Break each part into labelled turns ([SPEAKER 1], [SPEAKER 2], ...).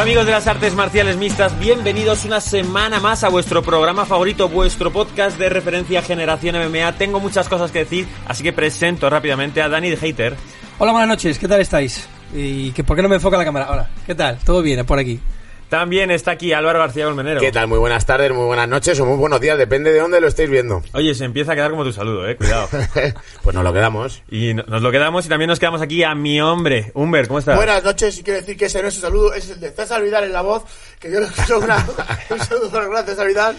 [SPEAKER 1] Amigos de las artes marciales mixtas, bienvenidos una semana más a vuestro programa favorito, vuestro podcast de referencia Generación MMA. Tengo muchas cosas que decir, así que presento rápidamente a Dani de Hater.
[SPEAKER 2] Hola, buenas noches, ¿qué tal estáis? ¿Y que, por qué no me enfoca la cámara? Hola, ¿qué tal? ¿Todo bien por aquí?
[SPEAKER 1] También está aquí Álvaro García Colmenero.
[SPEAKER 3] ¿Qué tal? Muy buenas tardes, muy buenas noches o muy buenos días, depende de dónde lo estéis viendo.
[SPEAKER 1] Oye, se empieza a quedar como tu saludo, eh, cuidado.
[SPEAKER 3] pues nos lo quedamos.
[SPEAKER 1] Y no- nos lo quedamos y también nos quedamos aquí a mi hombre, Humber, ¿cómo estás?
[SPEAKER 4] Buenas noches, y quiero decir que ese no es su saludo, es el de César Vidal en la voz, que yo le quiero una, un saludo para César Vidal.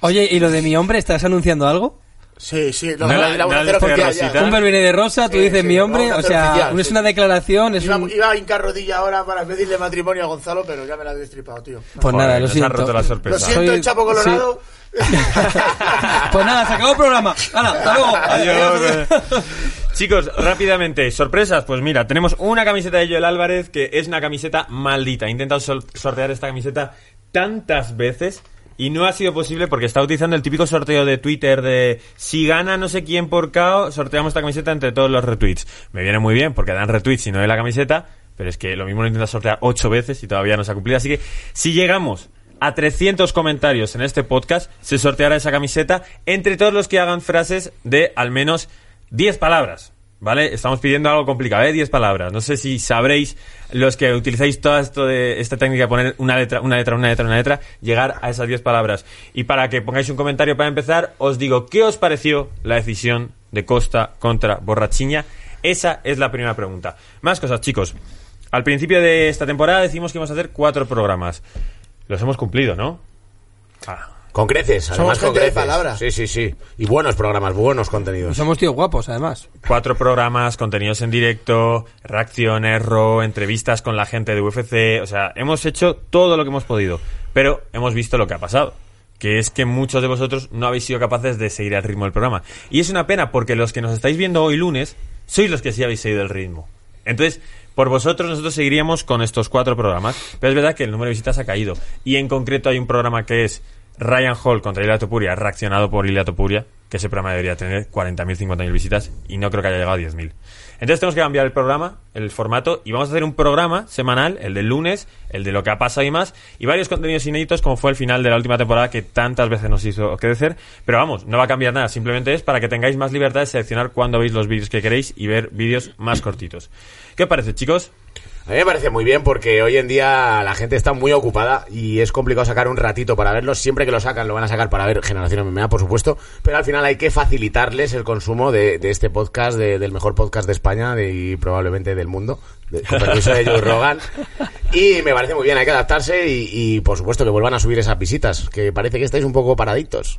[SPEAKER 2] Oye, ¿y lo de mi hombre? ¿Estás anunciando algo?
[SPEAKER 4] Sí, sí, no,
[SPEAKER 1] No,
[SPEAKER 4] la,
[SPEAKER 1] la-
[SPEAKER 4] la voy a
[SPEAKER 1] no
[SPEAKER 4] hacer
[SPEAKER 1] dice
[SPEAKER 4] oficial
[SPEAKER 1] Rosita.
[SPEAKER 4] ya.
[SPEAKER 2] Humber viene de rosa, tú
[SPEAKER 4] Sí,
[SPEAKER 2] dices
[SPEAKER 4] sí,
[SPEAKER 2] mi hombre, o sea,
[SPEAKER 4] oficial,
[SPEAKER 2] es
[SPEAKER 4] sí.
[SPEAKER 2] una declaración, es
[SPEAKER 4] Iba,
[SPEAKER 2] un...
[SPEAKER 4] iba a hincar rodilla ahora para pedirle matrimonio a Gonzalo, pero ya me la he destripado, tío.
[SPEAKER 2] Pues
[SPEAKER 1] Joder,
[SPEAKER 2] nada, lo
[SPEAKER 1] nos ha
[SPEAKER 2] siento.
[SPEAKER 1] roto la sorpresa.
[SPEAKER 4] Lo siento,
[SPEAKER 2] Soy-
[SPEAKER 4] el Chapo Colorado.
[SPEAKER 2] pues nada, se acabó el programa. ¡Hala, hasta luego!
[SPEAKER 1] Adiós. Chicos, rápidamente, sorpresas. Pues mira, tenemos una camiseta de Joel Álvarez que es una camiseta maldita. He intentado sortear esta camiseta tantas veces y no ha sido posible porque está utilizando el típico sorteo de Twitter de si gana no sé quién por KO, sorteamos esta camiseta entre todos los retweets. Me viene muy bien porque dan retweets y no de la camiseta, pero es que lo mismo lo intenta sortear ocho veces y todavía no se ha cumplido. Así que si llegamos a 300 comentarios en este podcast, se sorteará esa camiseta entre todos los que hagan frases de al menos 10 palabras. ¿Vale? Estamos pidiendo algo complicado, ¿eh? 10 palabras. No sé si sabréis, los que utilizáis toda esto de esta técnica de poner una letra, una letra, una letra, una letra, llegar a esas 10 palabras. Y para que pongáis un comentario para empezar, os digo, ¿qué os pareció la decisión de Costa contra Borrachiña? Esa es la primera pregunta. Más cosas, chicos. Al principio de esta temporada decimos que íbamos a hacer cuatro programas. Los hemos cumplido, ¿no? Ah,
[SPEAKER 3] Con creces, además con
[SPEAKER 4] gente de
[SPEAKER 3] creces.
[SPEAKER 4] palabra.
[SPEAKER 3] Sí, sí, sí. Y buenos programas, buenos
[SPEAKER 2] Y
[SPEAKER 3] contenidos.
[SPEAKER 2] somos tíos guapos, además.
[SPEAKER 1] cuatro programas, contenidos en directo, reacciones, RAW, entrevistas con la gente de UFC. O sea, hemos hecho todo lo que hemos podido. Pero hemos visto lo que ha pasado. Que es que muchos de vosotros no habéis sido capaces de seguir el ritmo del programa. Y es una pena porque los que nos estáis viendo hoy lunes sois los que sí habéis seguido el ritmo. Entonces, por vosotros nosotros seguiríamos con estos cuatro programas. Pero es verdad que el número de visitas ha caído. Y en concreto hay un programa que es Ryan Hall contra Ilia Topuria, reaccionado por Ilia Topuria, que ese programa debería tener 40.000, 50.000 visitas y no creo que haya llegado a 10.000. Entonces tenemos que cambiar el programa, el formato, y vamos a hacer un programa semanal, el del lunes, el de lo que ha pasado y más, y varios contenidos inéditos como fue el final de la última temporada que tantas veces nos hizo crecer. Pero vamos, no va a cambiar nada, simplemente es para que tengáis más libertad de seleccionar cuándo veis los vídeos que queréis y ver vídeos más cortitos. ¿Qué os parece, chicos?
[SPEAKER 3] A mí me parece muy bien porque hoy en día la gente está muy ocupada y es complicado sacar un ratito para verlos. Siempre que lo sacan, lo van a sacar para ver Generación MMA, por supuesto. Pero al final hay que facilitarles el consumo de, este podcast, de- del mejor podcast de España y probablemente del mundo. con permiso de Joe Rogan. Y me parece muy bien, hay que adaptarse y, y, por supuesto que vuelvan a subir esas visitas, que parece que estáis un poco paraditos.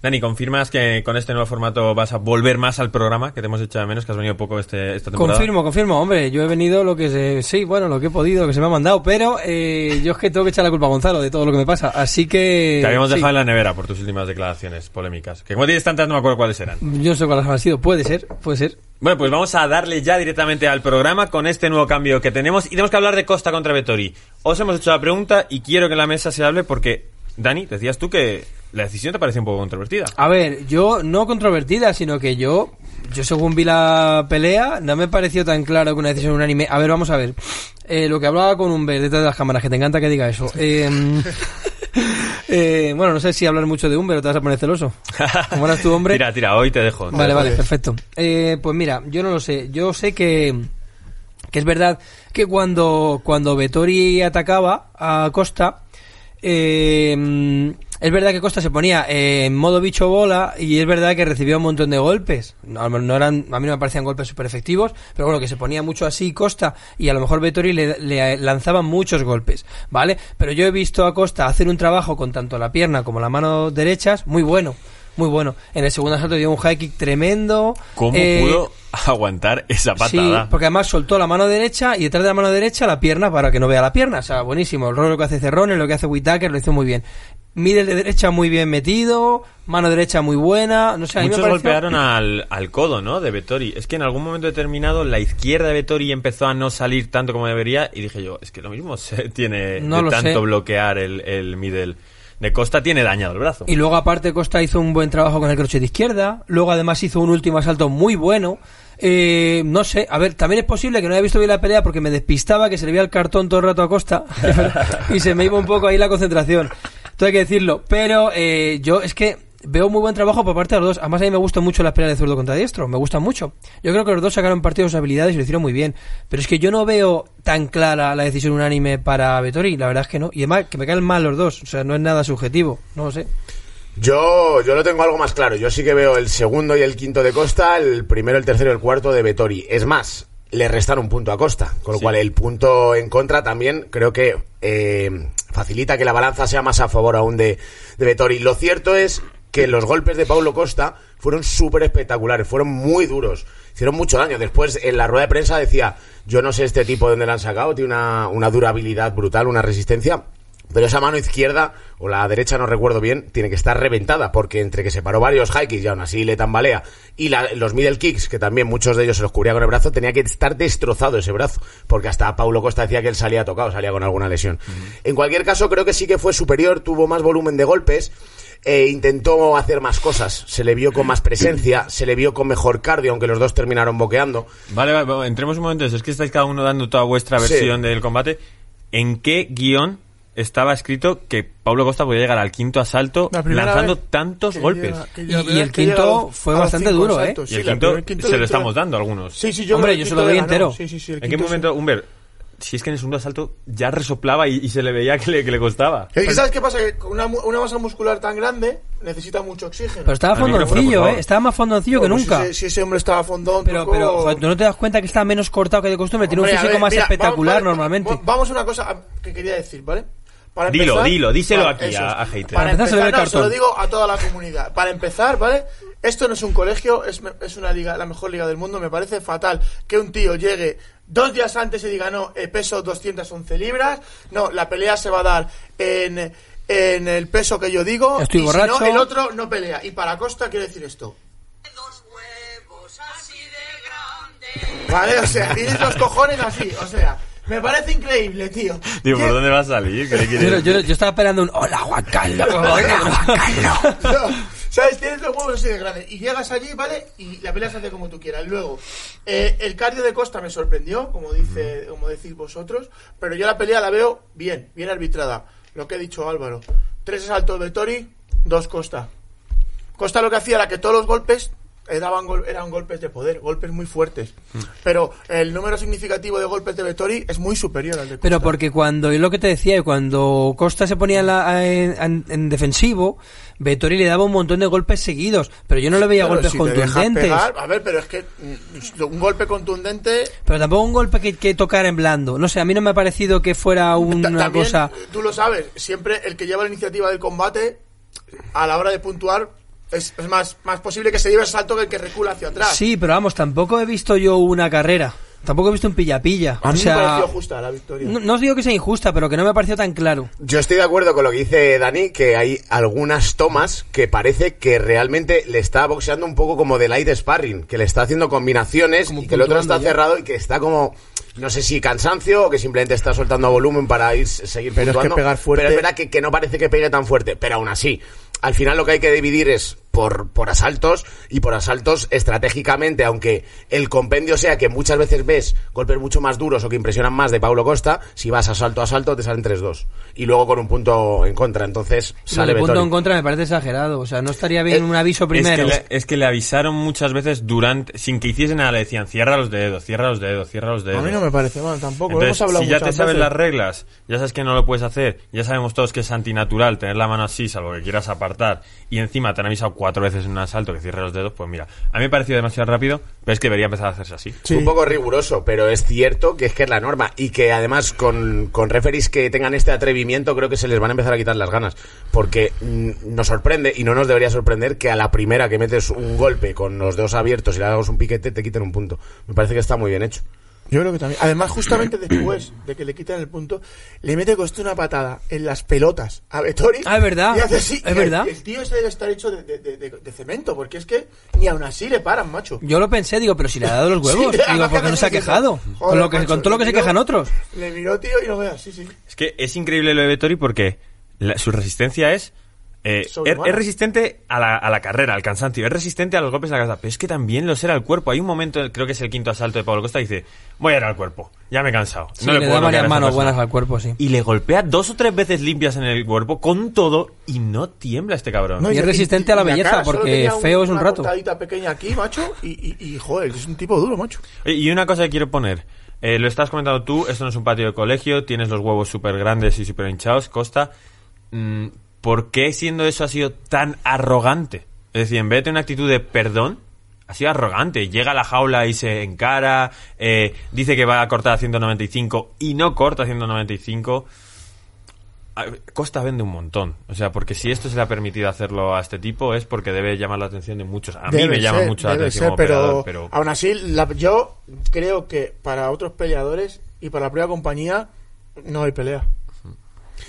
[SPEAKER 1] Dani, ¿confirmas que con este nuevo formato vas a volver más al programa que te hemos echado de menos, que has venido poco este, esta temporada?
[SPEAKER 2] Confirmo, confirmo, hombre, yo he venido lo que se... Sí, bueno, lo que he podido, lo que se me ha mandado, pero eh, yo es que tengo que echar la culpa a Gonzalo de todo lo que me pasa, así que...
[SPEAKER 1] Te habíamos
[SPEAKER 2] sí.
[SPEAKER 1] dejado en la nevera por tus últimas declaraciones polémicas. Que como tienes tantas, no me acuerdo cuáles eran.
[SPEAKER 2] Yo no sé cuáles han sido, puede ser, puede ser.
[SPEAKER 1] Bueno, pues vamos a darle ya directamente al programa con este nuevo cambio que tenemos y tenemos que hablar de Costa contra Vettori. Os hemos hecho la pregunta y quiero que en la mesa se hable porque, Dani, decías tú que la decisión te parece un poco controvertida.
[SPEAKER 2] A ver, yo no controvertida, sino que yo, yo según vi la pelea, no me pareció tan claro que una decisión unánime. A ver, vamos a ver. Eh, lo que hablaba con un detrás de las cámaras, que te encanta que diga eso. Eh, eh, bueno, no sé si hablar mucho de Humber o te vas a poner celoso. ¿Cómo eras tu hombre?
[SPEAKER 1] Tira, tira, hoy te dejo.
[SPEAKER 2] Vale, vale, perfecto. Eh, pues mira, yo no lo sé. Yo sé que, que es verdad que cuando, cuando Vettori atacaba a Costa, eh, es verdad que Costa se ponía eh, en modo bicho bola y es verdad que recibía un montón de golpes. No, no eran, a mí no me parecían golpes súper efectivos, pero bueno, que se ponía mucho así Costa y a lo mejor Vettori le, le lanzaban muchos golpes, ¿vale? Pero yo he visto a Costa hacer un trabajo con tanto la pierna como la mano derechas muy bueno muy bueno. En el segundo asalto dio un high kick tremendo.
[SPEAKER 1] ¿Cómo
[SPEAKER 2] Eh,
[SPEAKER 1] pudo aguantar esa
[SPEAKER 2] Sí,
[SPEAKER 1] patada?
[SPEAKER 2] porque además soltó la mano derecha y detrás de la mano derecha la pierna para que no vea la pierna. O sea, buenísimo. El rol lo que hace Cerrone, lo que hace Whitaker, lo hizo muy bien. Middle de derecha muy bien metido, mano derecha muy buena. No sé, a mí
[SPEAKER 1] Muchos
[SPEAKER 2] me pareció-
[SPEAKER 1] golpearon al, al codo, ¿no? De Vettori. Es que en algún momento determinado la izquierda de Vettori empezó a no salir tanto como debería y dije yo, es que lo mismo se tiene
[SPEAKER 2] No
[SPEAKER 1] de tanto
[SPEAKER 2] sé.
[SPEAKER 1] bloquear el, el middle. De Costa tiene dañado el brazo.
[SPEAKER 2] Y luego aparte Costa hizo un buen trabajo con el crochet de izquierda. Luego además hizo un último asalto muy bueno. Eh, no sé, a ver, también es posible que no haya visto bien la pelea porque me despistaba, que se le veía el cartón todo el rato a Costa y se me iba un poco ahí la concentración. Todo hay que decirlo. Pero eh, yo es que veo muy buen trabajo por parte de los dos. Además a mí me gustan mucho las peleas de zurdo contra diestro, me gustan mucho. Yo creo que los dos sacaron partido de sus habilidades y lo hicieron muy bien. Pero es que yo no veo tan clara la decisión unánime para Vettori, la verdad es que no. Y además que me caen mal los dos, o sea, no es nada subjetivo, no lo sé.
[SPEAKER 3] Yo, yo lo tengo algo más claro. Yo sí que veo el segundo y el quinto de Costa, el primero, el tercero y el cuarto de Vettori. Es más, le restan un punto a Costa, con lo
[SPEAKER 1] Sí.
[SPEAKER 3] cual el punto en contra también creo que eh, facilita que la balanza sea más a favor aún de, de Vettori. Lo cierto es que los golpes de Paulo Costa fueron súper espectaculares, fueron muy duros, hicieron mucho daño. Después en la rueda de prensa decía, yo no sé este tipo de dónde la han sacado, tiene una, una durabilidad brutal, una resistencia. Pero esa mano izquierda, o la derecha no recuerdo bien, tiene que estar reventada, porque entre que se paró varios high kicks y aún así le tambalea, y la- los middle kicks, que también muchos de ellos se los cubría con el brazo, tenía que estar destrozado ese brazo, porque hasta Paulo Costa decía que él salía tocado, salía con alguna lesión. En cualquier caso, creo que sí que fue superior, tuvo más volumen de golpes, e intentó hacer más cosas, se le vio con más presencia, se le vio con mejor cardio, aunque los dos terminaron boqueando.
[SPEAKER 1] Vale, vale, vale, entremos un momento. Es que estáis cada uno dando toda vuestra
[SPEAKER 3] Sí.
[SPEAKER 1] versión del combate. ¿En qué guion estaba escrito que Pablo Costa podía llegar al quinto asalto
[SPEAKER 4] La
[SPEAKER 1] lanzando
[SPEAKER 4] vez
[SPEAKER 1] tantos golpes?
[SPEAKER 4] llega- que
[SPEAKER 2] Y- y el quinto fue bastante duro, ¿eh?
[SPEAKER 1] Y el quinto, se lo estamos dando a algunos.
[SPEAKER 4] Sí, sí, yo
[SPEAKER 2] Hombre, yo se lo doy entero.
[SPEAKER 4] Sí, sí, sí, el
[SPEAKER 1] ¿En qué momento, Humber? Si es que en el segundo asalto ya resoplaba y, y se le veía que le, que le costaba.
[SPEAKER 4] Es que ¿sabes qué pasa? Que con una, una masa muscular tan grande necesita mucho oxígeno.
[SPEAKER 2] Pero estaba fondoncillo, ¿eh? Estaba más fondoncillo que nunca.
[SPEAKER 4] Si, ese- si ese hombre estaba fondón,
[SPEAKER 2] Pero,
[SPEAKER 4] tocó-
[SPEAKER 2] pero, joder, ¿tú no te das cuenta que está menos cortado que de costumbre? Tiene un
[SPEAKER 4] Hombre,
[SPEAKER 2] físico
[SPEAKER 4] ver,
[SPEAKER 2] más
[SPEAKER 4] mira,
[SPEAKER 2] espectacular
[SPEAKER 4] vamos-
[SPEAKER 2] normalmente.
[SPEAKER 4] va- Vamos a una cosa que quería decir, ¿vale? Para
[SPEAKER 1] Dilo, dilo, díselo aquí a- a hater.
[SPEAKER 4] Para
[SPEAKER 2] empezar, se
[SPEAKER 4] no, se lo digo a toda la comunidad. Para empezar, ¿vale? Esto no es un colegio, es, es una liga, la mejor liga del mundo. Me parece fatal que un tío llegue dos días antes y diga, no, eh, peso 211 libras. No, la pelea se va a dar en, en el peso que yo digo.
[SPEAKER 2] Estoy
[SPEAKER 4] y
[SPEAKER 2] borracho.
[SPEAKER 4] Si no, el otro no pelea. Y para Costa quiero decir esto. Vale, o sea, tienes los cojones así, o sea, me parece increíble, tío.
[SPEAKER 1] Digo, ¿por dónde va a salir? ¿Qué
[SPEAKER 2] Yo, yo- yo estaba esperando un hola Juan Carlos.
[SPEAKER 4] No, ¿Sabes? Tienes los huevos así de grandes. Y llegas allí, ¿vale? Y la pelea se hace como tú quieras. Luego, eh, el cardio de Costa me sorprendió, como dice, como decís vosotros. Pero yo la pelea la veo bien, bien arbitrada. Lo que ha dicho Álvaro. Tres asaltos de Tori, dos Costa. Costa lo que hacía era que todos los golpes daban gol- eran golpes de poder, golpes muy fuertes. Pero el número significativo de golpes de Vettori es muy superior al de Costa.
[SPEAKER 2] Pero porque cuando, es lo que te decía, cuando Costa se ponía en, la- en- en- en defensivo, Vettori le daba un montón de golpes seguidos, pero yo no le veía
[SPEAKER 4] Claro,
[SPEAKER 2] golpes
[SPEAKER 4] si
[SPEAKER 2] contundentes.
[SPEAKER 4] pegar- a ver, pero es que mm, un golpe contundente
[SPEAKER 2] Pero tampoco un golpe que, que tocar en blando. No sé, a mí no me ha parecido que fuera una
[SPEAKER 4] también,
[SPEAKER 2] cosa...
[SPEAKER 4] Tú lo sabes, siempre el que lleva la iniciativa del combate, a la hora de puntuar, es, es más, más posible que se lleve el salto que el que recula hacia atrás.
[SPEAKER 2] Sí, pero vamos, tampoco he visto yo una carrera. Tampoco he visto un pilla-pilla.
[SPEAKER 4] A
[SPEAKER 2] O sea,
[SPEAKER 4] me pareció justa la victoria.
[SPEAKER 2] no, no os digo que sea injusta, pero que no me ha parecido tan claro.
[SPEAKER 3] Yo estoy de acuerdo con lo que dice Dani, que hay algunas tomas que parece que realmente le está boxeando un poco como de light sparring, que le está haciendo combinaciones
[SPEAKER 4] Como
[SPEAKER 3] y que el otro está
[SPEAKER 4] ya.
[SPEAKER 3] cerrado y que está como, no sé si cansancio o que simplemente está soltando volumen para ir seguir
[SPEAKER 4] Pero es que pegar fuerte-
[SPEAKER 3] Pero es verdad que, que no parece que pegue tan fuerte, pero aún así, al final lo que hay que dividir es por, por asaltos y por asaltos estratégicamente, aunque el compendio sea que muchas veces ves golpes mucho más duros o que impresionan más de Paulo Costa, si vas asalto a asalto te salen 3-2 y luego con un punto en contra, entonces sale
[SPEAKER 2] punto en contra me parece exagerado. O sea, no estaría bien
[SPEAKER 3] Eh,
[SPEAKER 2] un aviso primero.
[SPEAKER 1] Es que, le, es que le avisaron muchas veces durante, sin que hiciese nada, le decían cierra los dedos, cierra los dedos, cierra los dedos.
[SPEAKER 4] A mí no me parece mal tampoco.
[SPEAKER 1] Entonces,
[SPEAKER 4] hemos hablado
[SPEAKER 1] si ya te sabes
[SPEAKER 4] veces.
[SPEAKER 1] las reglas, ya sabes que no lo puedes hacer, ya sabemos todos que es antinatural tener la mano así, salvo que quieras apartar, y encima te han avisado cuatro veces en un asalto que cierre los dedos, pues mira, a mí me ha parecido demasiado rápido, pero es que debería empezar a hacerse así.
[SPEAKER 4] Sí.
[SPEAKER 3] Un poco riguroso, pero es cierto que es que es la norma y que además con, con referees que tengan este atrevimiento creo que se les van a empezar a quitar las ganas porque mm, nos sorprende y no nos debería sorprender que a la primera que metes un golpe con los dedos abiertos y le hagas un piquete te quiten un punto. Me parece que está muy bien hecho.
[SPEAKER 4] Yo creo que también. Además, justamente después de que le quitan el punto, le mete coste una patada en las pelotas a Vettori.
[SPEAKER 2] Ah, es verdad.
[SPEAKER 4] Y hace así.
[SPEAKER 2] Es
[SPEAKER 4] el-
[SPEAKER 2] verdad.
[SPEAKER 4] El, tío ese debe estar hecho de, de- de- cemento, porque es que ni aún así le paran, macho.
[SPEAKER 2] Yo lo pensé, digo, pero si le ha dado los huevos.
[SPEAKER 4] Sí,
[SPEAKER 2] digo,
[SPEAKER 4] además
[SPEAKER 2] ¿por qué
[SPEAKER 4] que
[SPEAKER 2] no se ha quejado? con,
[SPEAKER 4] "Joder,
[SPEAKER 2] lo que,
[SPEAKER 4] macho",
[SPEAKER 2] con todo lo que se quejan otros.
[SPEAKER 4] Le miró, tío, y no veas, sí, sí.
[SPEAKER 1] Es que es increíble lo de Vettori porque la- su resistencia es... eh, es, resistente a la, a la carrera, al cansancio, es resistente a los golpes de la cabeza, pero es que también lo será el cuerpo. Hay un momento, creo que es el quinto asalto de Pablo Costa, y dice, voy a ir al cuerpo, ya me he cansado.
[SPEAKER 2] Sí,
[SPEAKER 1] no
[SPEAKER 2] le,
[SPEAKER 1] puedo
[SPEAKER 2] da varias manos
[SPEAKER 1] persona".
[SPEAKER 2] buenas al cuerpo, sí.
[SPEAKER 1] Y le golpea dos o tres veces limpias en el cuerpo con todo y no tiembla este cabrón.
[SPEAKER 4] No,
[SPEAKER 2] Y es resistente a la belleza,
[SPEAKER 4] cara
[SPEAKER 2] porque feo es un
[SPEAKER 4] una
[SPEAKER 2] rato.
[SPEAKER 4] pequeña aquí, macho, y, y, y, joder, es un tipo duro, macho.
[SPEAKER 1] Y una cosa que quiero poner. Eh, lo estás comentando tú, esto no es un patio de colegio, tienes los huevos súper grandes y súper hinchados, Costa. Mm, ¿Por qué siendo eso ha sido tan arrogante? Es decir, en vez de tener una actitud de perdón, ha sido arrogante. Llega a la jaula y se encara, eh, dice que va a cortar a 195 y no corta a 195. A ver, Costa vende un montón. O sea, porque si esto se le ha permitido hacerlo a este tipo es porque debe llamar la atención de muchos. A mí me llama mucho la atención
[SPEAKER 4] ser,
[SPEAKER 1] como
[SPEAKER 4] pero,
[SPEAKER 1] operador, pero...
[SPEAKER 4] aún así, la- yo creo que para otros peleadores y para la propia compañía no hay pelea.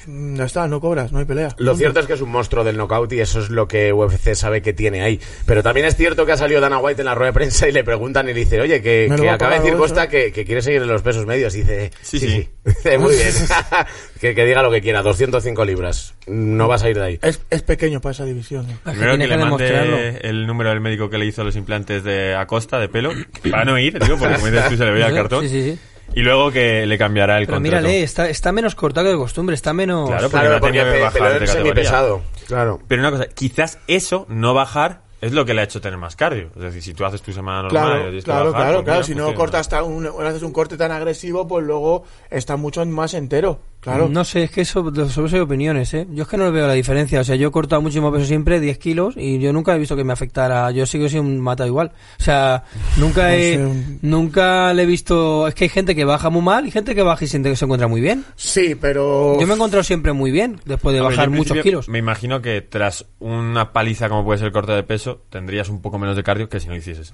[SPEAKER 4] Ya está, no cobras, no hay pelea.
[SPEAKER 3] Lo cierto es que es un monstruo del knockout y eso es lo que UFC sabe que tiene ahí. Pero también es cierto que ha salido Dana White en la rueda de prensa y le preguntan y le dice, oye, que, que acaba de decir
[SPEAKER 4] vos,
[SPEAKER 3] Costa
[SPEAKER 4] ¿no?
[SPEAKER 3] que, que quiere seguir en los pesos medios. Y dice,
[SPEAKER 1] Sí,
[SPEAKER 3] sí,
[SPEAKER 1] sí.
[SPEAKER 3] sí. Dice, Muy bien. que, que diga lo que quiera, 205 libras. No vas a ir de ahí.
[SPEAKER 4] Es, es pequeño para esa división. ¿eh?
[SPEAKER 1] Primero que,
[SPEAKER 2] que
[SPEAKER 1] le mande el número del médico que le hizo los implantes de Acosta de pelo, para no ir, digo, porque como dices tú se le veía el cartón.
[SPEAKER 2] Sí, sí, sí.
[SPEAKER 1] Y luego que le cambiará el
[SPEAKER 2] Pero
[SPEAKER 1] contrato.
[SPEAKER 2] mírale, está, está menos cortado que de costumbre, está menos...
[SPEAKER 1] Claro, porque no
[SPEAKER 3] Claro,
[SPEAKER 1] ha
[SPEAKER 3] porque
[SPEAKER 1] tenido que bajar de categoría.
[SPEAKER 3] semipesado. Claro.
[SPEAKER 1] Pero una cosa, quizás eso, no bajar, es lo que le ha hecho tener más cardio. Es decir, si tú haces tu semana normal y
[SPEAKER 4] Claro, claro,
[SPEAKER 1] bajar,
[SPEAKER 4] claro,
[SPEAKER 1] pues
[SPEAKER 4] claro.
[SPEAKER 1] mira,
[SPEAKER 4] Si no cortas tan un, haces un corte tan agresivo, pues luego está mucho más entero. Claro.
[SPEAKER 2] No sé, es que eso, sobre eso hay opiniones, ¿eh? Yo es que no le veo la diferencia. O sea, yo he cortado muchísimo peso siempre, 10 kilos, y yo nunca he visto que me afectara. Yo sigo siendo un mata igual. O sea, nunca
[SPEAKER 4] No
[SPEAKER 2] he,
[SPEAKER 4] sé,
[SPEAKER 2] nunca le he visto... Es que hay gente que baja muy mal y gente que baja y siente que se encuentra muy bien.
[SPEAKER 4] Sí, pero.
[SPEAKER 2] Yo me he encontrado siempre muy bien, después de bajar muchos kilos.
[SPEAKER 1] Me imagino que tras una paliza como puede ser el corte de peso, tendrías un poco menos de cardio que si no hicieses.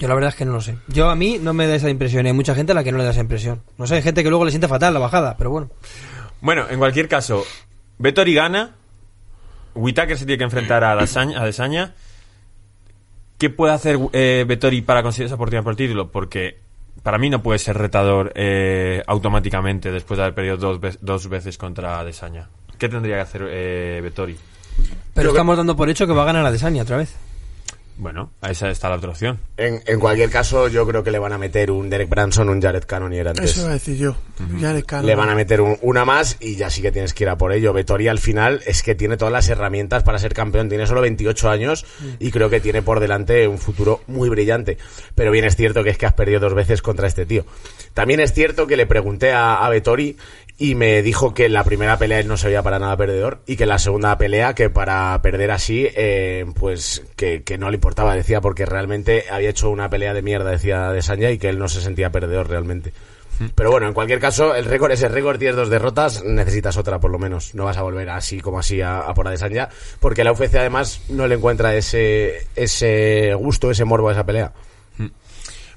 [SPEAKER 2] Yo la verdad es que no lo sé. Yo a mí no me da esa impresión, y hay mucha gente a la que no le da esa impresión. No sé, hay gente que luego le siente fatal la bajada, pero bueno.
[SPEAKER 1] Bueno, en cualquier caso, Vettori gana. Whitaker se tiene que enfrentar a Desaña. A Desaña. ¿Qué puede hacer eh, Vettori para conseguir esa oportunidad por el título? Porque para mí no puede ser retador eh, automáticamente después de haber perdido dos, ve- dos veces contra Desaña. ¿Qué tendría que hacer eh, Vettori?
[SPEAKER 2] Pero
[SPEAKER 3] Yo
[SPEAKER 2] estamos dando por hecho que va a ganar la Desania otra vez.
[SPEAKER 1] Bueno, a esa está la otra opción.
[SPEAKER 3] En, en cualquier caso, yo creo que le van a meter un Derek Branson, un Jared Cannonier antes.
[SPEAKER 4] Eso iba a decir yo. Le calo.
[SPEAKER 3] Le van a meter un- una más y ya sí que tienes que ir a por ello. Vettori al final es que tiene todas las herramientas para ser campeón. Tiene solo 28 años y creo que tiene por delante un futuro muy brillante. Pero bien es cierto que es que has perdido dos veces contra este tío. También es cierto que le pregunté a, a Vettori y me dijo que en la primera pelea él no se veía para nada perdedor y que en la segunda pelea que para perder así eh, pues que, que no le importaba decía porque realmente había hecho una pelea de mierda decía de Sanya y que él no se sentía perdedor realmente pero bueno, en cualquier caso, el récord es el récord, tienes dos derrotas, necesitas otra por lo menos. No vas a volver así como así a, a por Adesanya, porque la UFC además no le encuentra ese, ese gusto, ese morbo a esa pelea.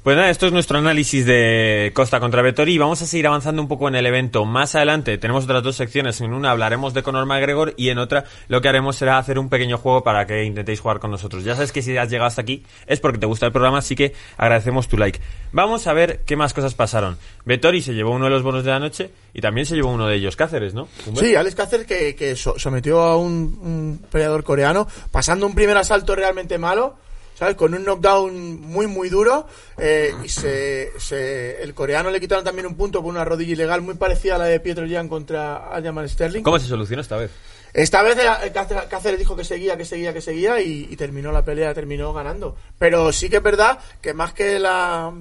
[SPEAKER 1] Pues nada, esto es nuestro análisis de Costa contra Vettori y vamos a seguir avanzando un poco en el evento. Más adelante tenemos otras dos secciones. En una hablaremos de Conor McGregor y en otra lo que haremos será hacer un pequeño juego para que intentéis jugar con nosotros. Ya sabes que si has llegado hasta aquí es porque te gusta el programa, así que agradecemos tu like. Vamos a ver qué más cosas pasaron. Vettori se llevó uno de los bonos de la noche y también se llevó uno de ellos, Cáceres, ¿no?
[SPEAKER 4] Sí, Alex Cáceres que, que so- sometió a un, un peleador coreano, pasando un primer asalto realmente malo, ¿sabes? Con un knockdown muy, muy duro. eh, y se, se- el coreano le quitaron también un punto por una rodilla ilegal muy parecida a la de Pietro Jan contra Aljamain Sterling.
[SPEAKER 1] ¿Cómo se solucionó esta vez?
[SPEAKER 4] Esta vez el Cáceres Cáceres dijo que seguía, que seguía, que seguía y, y terminó la pelea, terminó ganando. Pero sí que es verdad que más que la...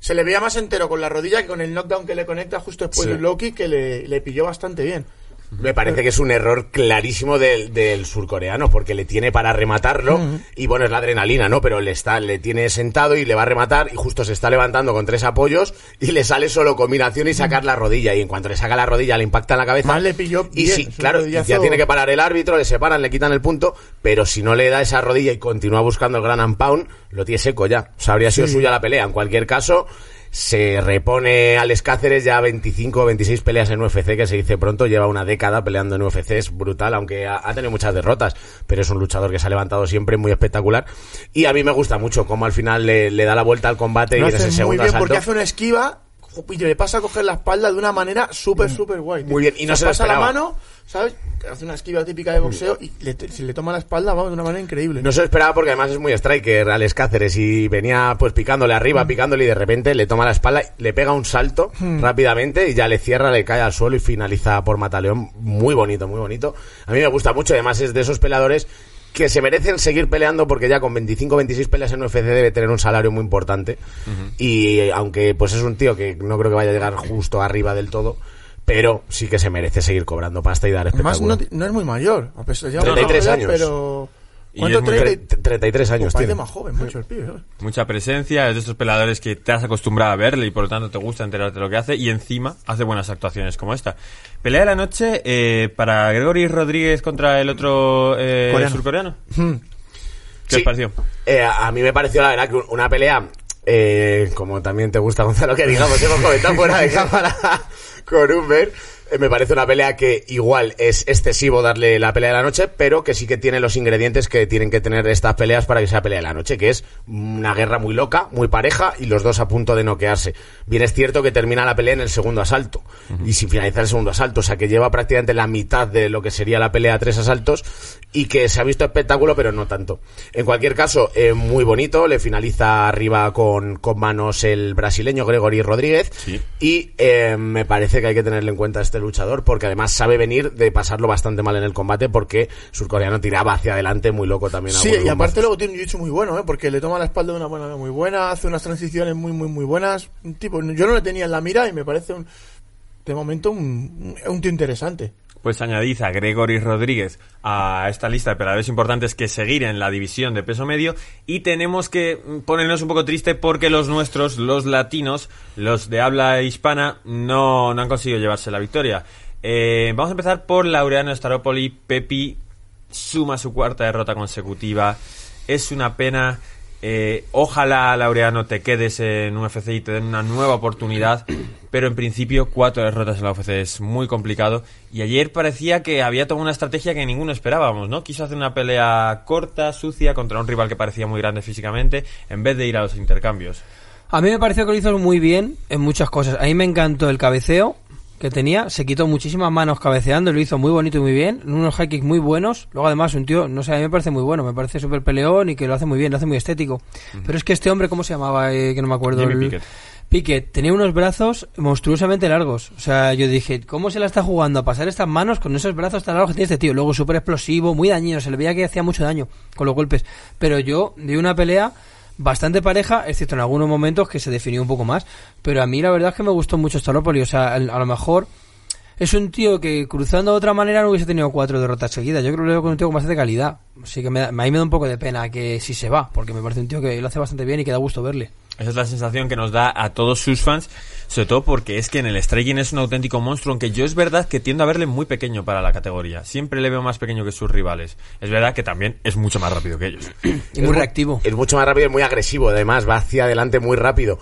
[SPEAKER 4] Se le veía más entero con la rodilla que con el knockdown que le conecta justo después
[SPEAKER 3] Sí.
[SPEAKER 4] del Loki que le, le pilló bastante bien.
[SPEAKER 3] Me parece que es un error clarísimo del, del surcoreano, porque le tiene para rematarlo, y bueno, es la adrenalina, ¿no? Pero le está, le tiene sentado y le va a rematar, y justo se está levantando con tres apoyos, y le sale solo combinación y sacar la rodilla, y en cuanto le saca la rodilla le impacta en la cabeza.
[SPEAKER 4] Más le pilló
[SPEAKER 3] Y
[SPEAKER 4] bien,
[SPEAKER 3] sí, claro,
[SPEAKER 4] rodillazo-
[SPEAKER 3] ya tiene que parar el árbitro, le separan, le quitan el punto, pero si no le da esa rodilla y continúa buscando el gran and pound, lo tiene seco ya. O sea, habría sido suya la pelea. En cualquier caso, se repone Alex Cáceres ya 25 o 26 peleas en UFC, que se dice pronto, lleva una década peleando en UFC, es brutal, aunque ha, ha tenido muchas derrotas, pero es un luchador que se ha levantado siempre muy espectacular. Y a mí me gusta mucho cómo al final le, le da la vuelta al combate y en ese
[SPEAKER 4] muy
[SPEAKER 3] segundo
[SPEAKER 4] bien
[SPEAKER 3] asalto.
[SPEAKER 4] porque hace una esquiva y le pasa a coger la espalda de una manera súper, súper guay. tío.
[SPEAKER 3] Mm. Muy bien, y no se
[SPEAKER 4] pasa la mano, ¿sabes? Hace una esquiva típica de boxeo y le, se le toma la espalda, vamos, de una manera increíble.
[SPEAKER 3] No se lo esperaba porque además es muy striker Alex Cáceres y venía pues picándole arriba, picándole y de repente le toma la espalda, le pega un salto rápidamente y ya le cierra, le cae al suelo y finaliza por Mataleón. Muy bonito, muy bonito. A mí me gusta mucho, además es de esos peleadores que se merecen seguir peleando porque ya con 25 26 peleas en UFC debe tener un salario muy importante y eh, aunque pues es un tío que no creo que vaya a llegar justo arriba del todo pero sí que se merece seguir cobrando pasta y dar
[SPEAKER 4] Además,
[SPEAKER 3] espectáculo.
[SPEAKER 4] no, ti- no es muy mayor. A pesar, lleva
[SPEAKER 3] 33
[SPEAKER 4] una
[SPEAKER 3] años.
[SPEAKER 4] Pero. ¿Cuánto?
[SPEAKER 1] es muy-
[SPEAKER 4] 30 y-
[SPEAKER 3] 33 años
[SPEAKER 4] Pues
[SPEAKER 3] tiene.
[SPEAKER 4] más joven, mucho el pibe. ¿sabes?
[SPEAKER 1] Mucha presencia, es de estos peleadores que te has acostumbrado a verle y por lo tanto te gusta enterarte de lo que hace y encima hace buenas actuaciones como esta. Pelea de la noche eh, para Gregory Rodríguez contra el otro eh,
[SPEAKER 4] Coreano.
[SPEAKER 1] surcoreano. ¿Qué
[SPEAKER 3] Sí.
[SPEAKER 1] os pareció?
[SPEAKER 3] Eh, a mí me pareció, la verdad, que una pelea, eh, como también te gusta, Gonzalo, que digamos, hemos comentado fuera de cámara con Humber, eh, me parece una pelea que igual es excesivo darle la pelea de la noche, pero que sí que tiene los ingredientes que tienen que tener estas peleas para que sea pelea de la noche, que es una guerra muy loca, muy pareja y los dos a punto de noquearse. Bien es cierto que termina la pelea en el segundo asalto y sin finalizar el segundo asalto, o sea que lleva prácticamente la mitad de lo que sería la pelea a tres asaltos y que se ha visto espectáculo, pero no tanto. En cualquier caso, eh, muy bonito, le finaliza arriba con, con manos el brasileño Gregory Rodríguez
[SPEAKER 1] Sí.
[SPEAKER 3] y eh, me parece que hay que tenerle en cuenta a este luchador porque además sabe venir de pasarlo bastante mal en el combate porque surcoreano tiraba hacia adelante muy loco también. a
[SPEAKER 4] Sí, y aparte luego tiene un jiu muy bueno, ¿eh? Porque le toma la espalda de una manera muy buena, hace unas transiciones muy, muy, muy buenas. Un tipo, yo no le tenía en la mira y me parece un, de momento un, un tío interesante.
[SPEAKER 1] Pues añadid a Gregory Rodríguez a esta lista de peleadores importantes que seguir en la división de peso medio y tenemos que mm, ponernos un poco triste porque los nuestros, los latinos, los de habla hispana, no, no han conseguido llevarse la victoria. Eh, vamos a empezar por Laureano Staropoli. Pepi suma su cuarta derrota consecutiva. Es una pena. Eh, ojalá, Laureano, te quedes en UFC y te den una nueva oportunidad. Pero en principio, cuatro derrotas en la UFC es muy complicado. Y ayer parecía que había tomado una estrategia que ninguno esperábamos, ¿no? Quiso hacer una pelea corta, sucia, contra un rival que parecía muy grande físicamente, en vez de ir a los intercambios.
[SPEAKER 2] A mí me pareció que lo hizo muy bien en muchas cosas. A mí me encantó el cabeceo que tenía. Se quitó muchísimas manos cabeceando, lo hizo muy bonito y muy bien. Unos high kicks muy buenos. Luego, además, un tío, no sé, a mí me parece muy bueno. Me parece súper peleón y que lo hace muy bien, lo hace muy estético. Pero es que este hombre, ¿cómo se llamaba? Eh, que no me acuerdo.
[SPEAKER 1] Jimmy
[SPEAKER 2] El-
[SPEAKER 1] Pickett.
[SPEAKER 2] Pickett tenía unos brazos monstruosamente largos. O sea, yo dije, ¿cómo se la está jugando a pasar estas manos con esos brazos tan largos que tiene este tío? Luego súper explosivo, muy dañino. Se le veía que hacía mucho daño con los golpes. Pero yo di una pelea bastante pareja, excepto en algunos momentos que se definió un poco más. Pero a mí la verdad es que me gustó mucho Staropoli. O sea, a lo mejor es un tío que cruzando de otra manera no hubiese tenido cuatro derrotas seguidas. Yo creo que lo veo con un tío con bastante calidad. Así que me, da- a mí me da un poco de pena que si se va, porque me parece un tío que lo hace bastante bien y que da gusto verle.
[SPEAKER 1] Esa es la sensación que nos da a todos sus fans, sobre todo porque es que en el striking es un auténtico monstruo, aunque yo es verdad que tiendo a verle muy pequeño para la categoría. Siempre le veo más pequeño que sus rivales. Es verdad que también es mucho más rápido que ellos.
[SPEAKER 2] Y muy reactivo.
[SPEAKER 3] Es mucho más rápido y muy agresivo, además, va hacia adelante muy rápido.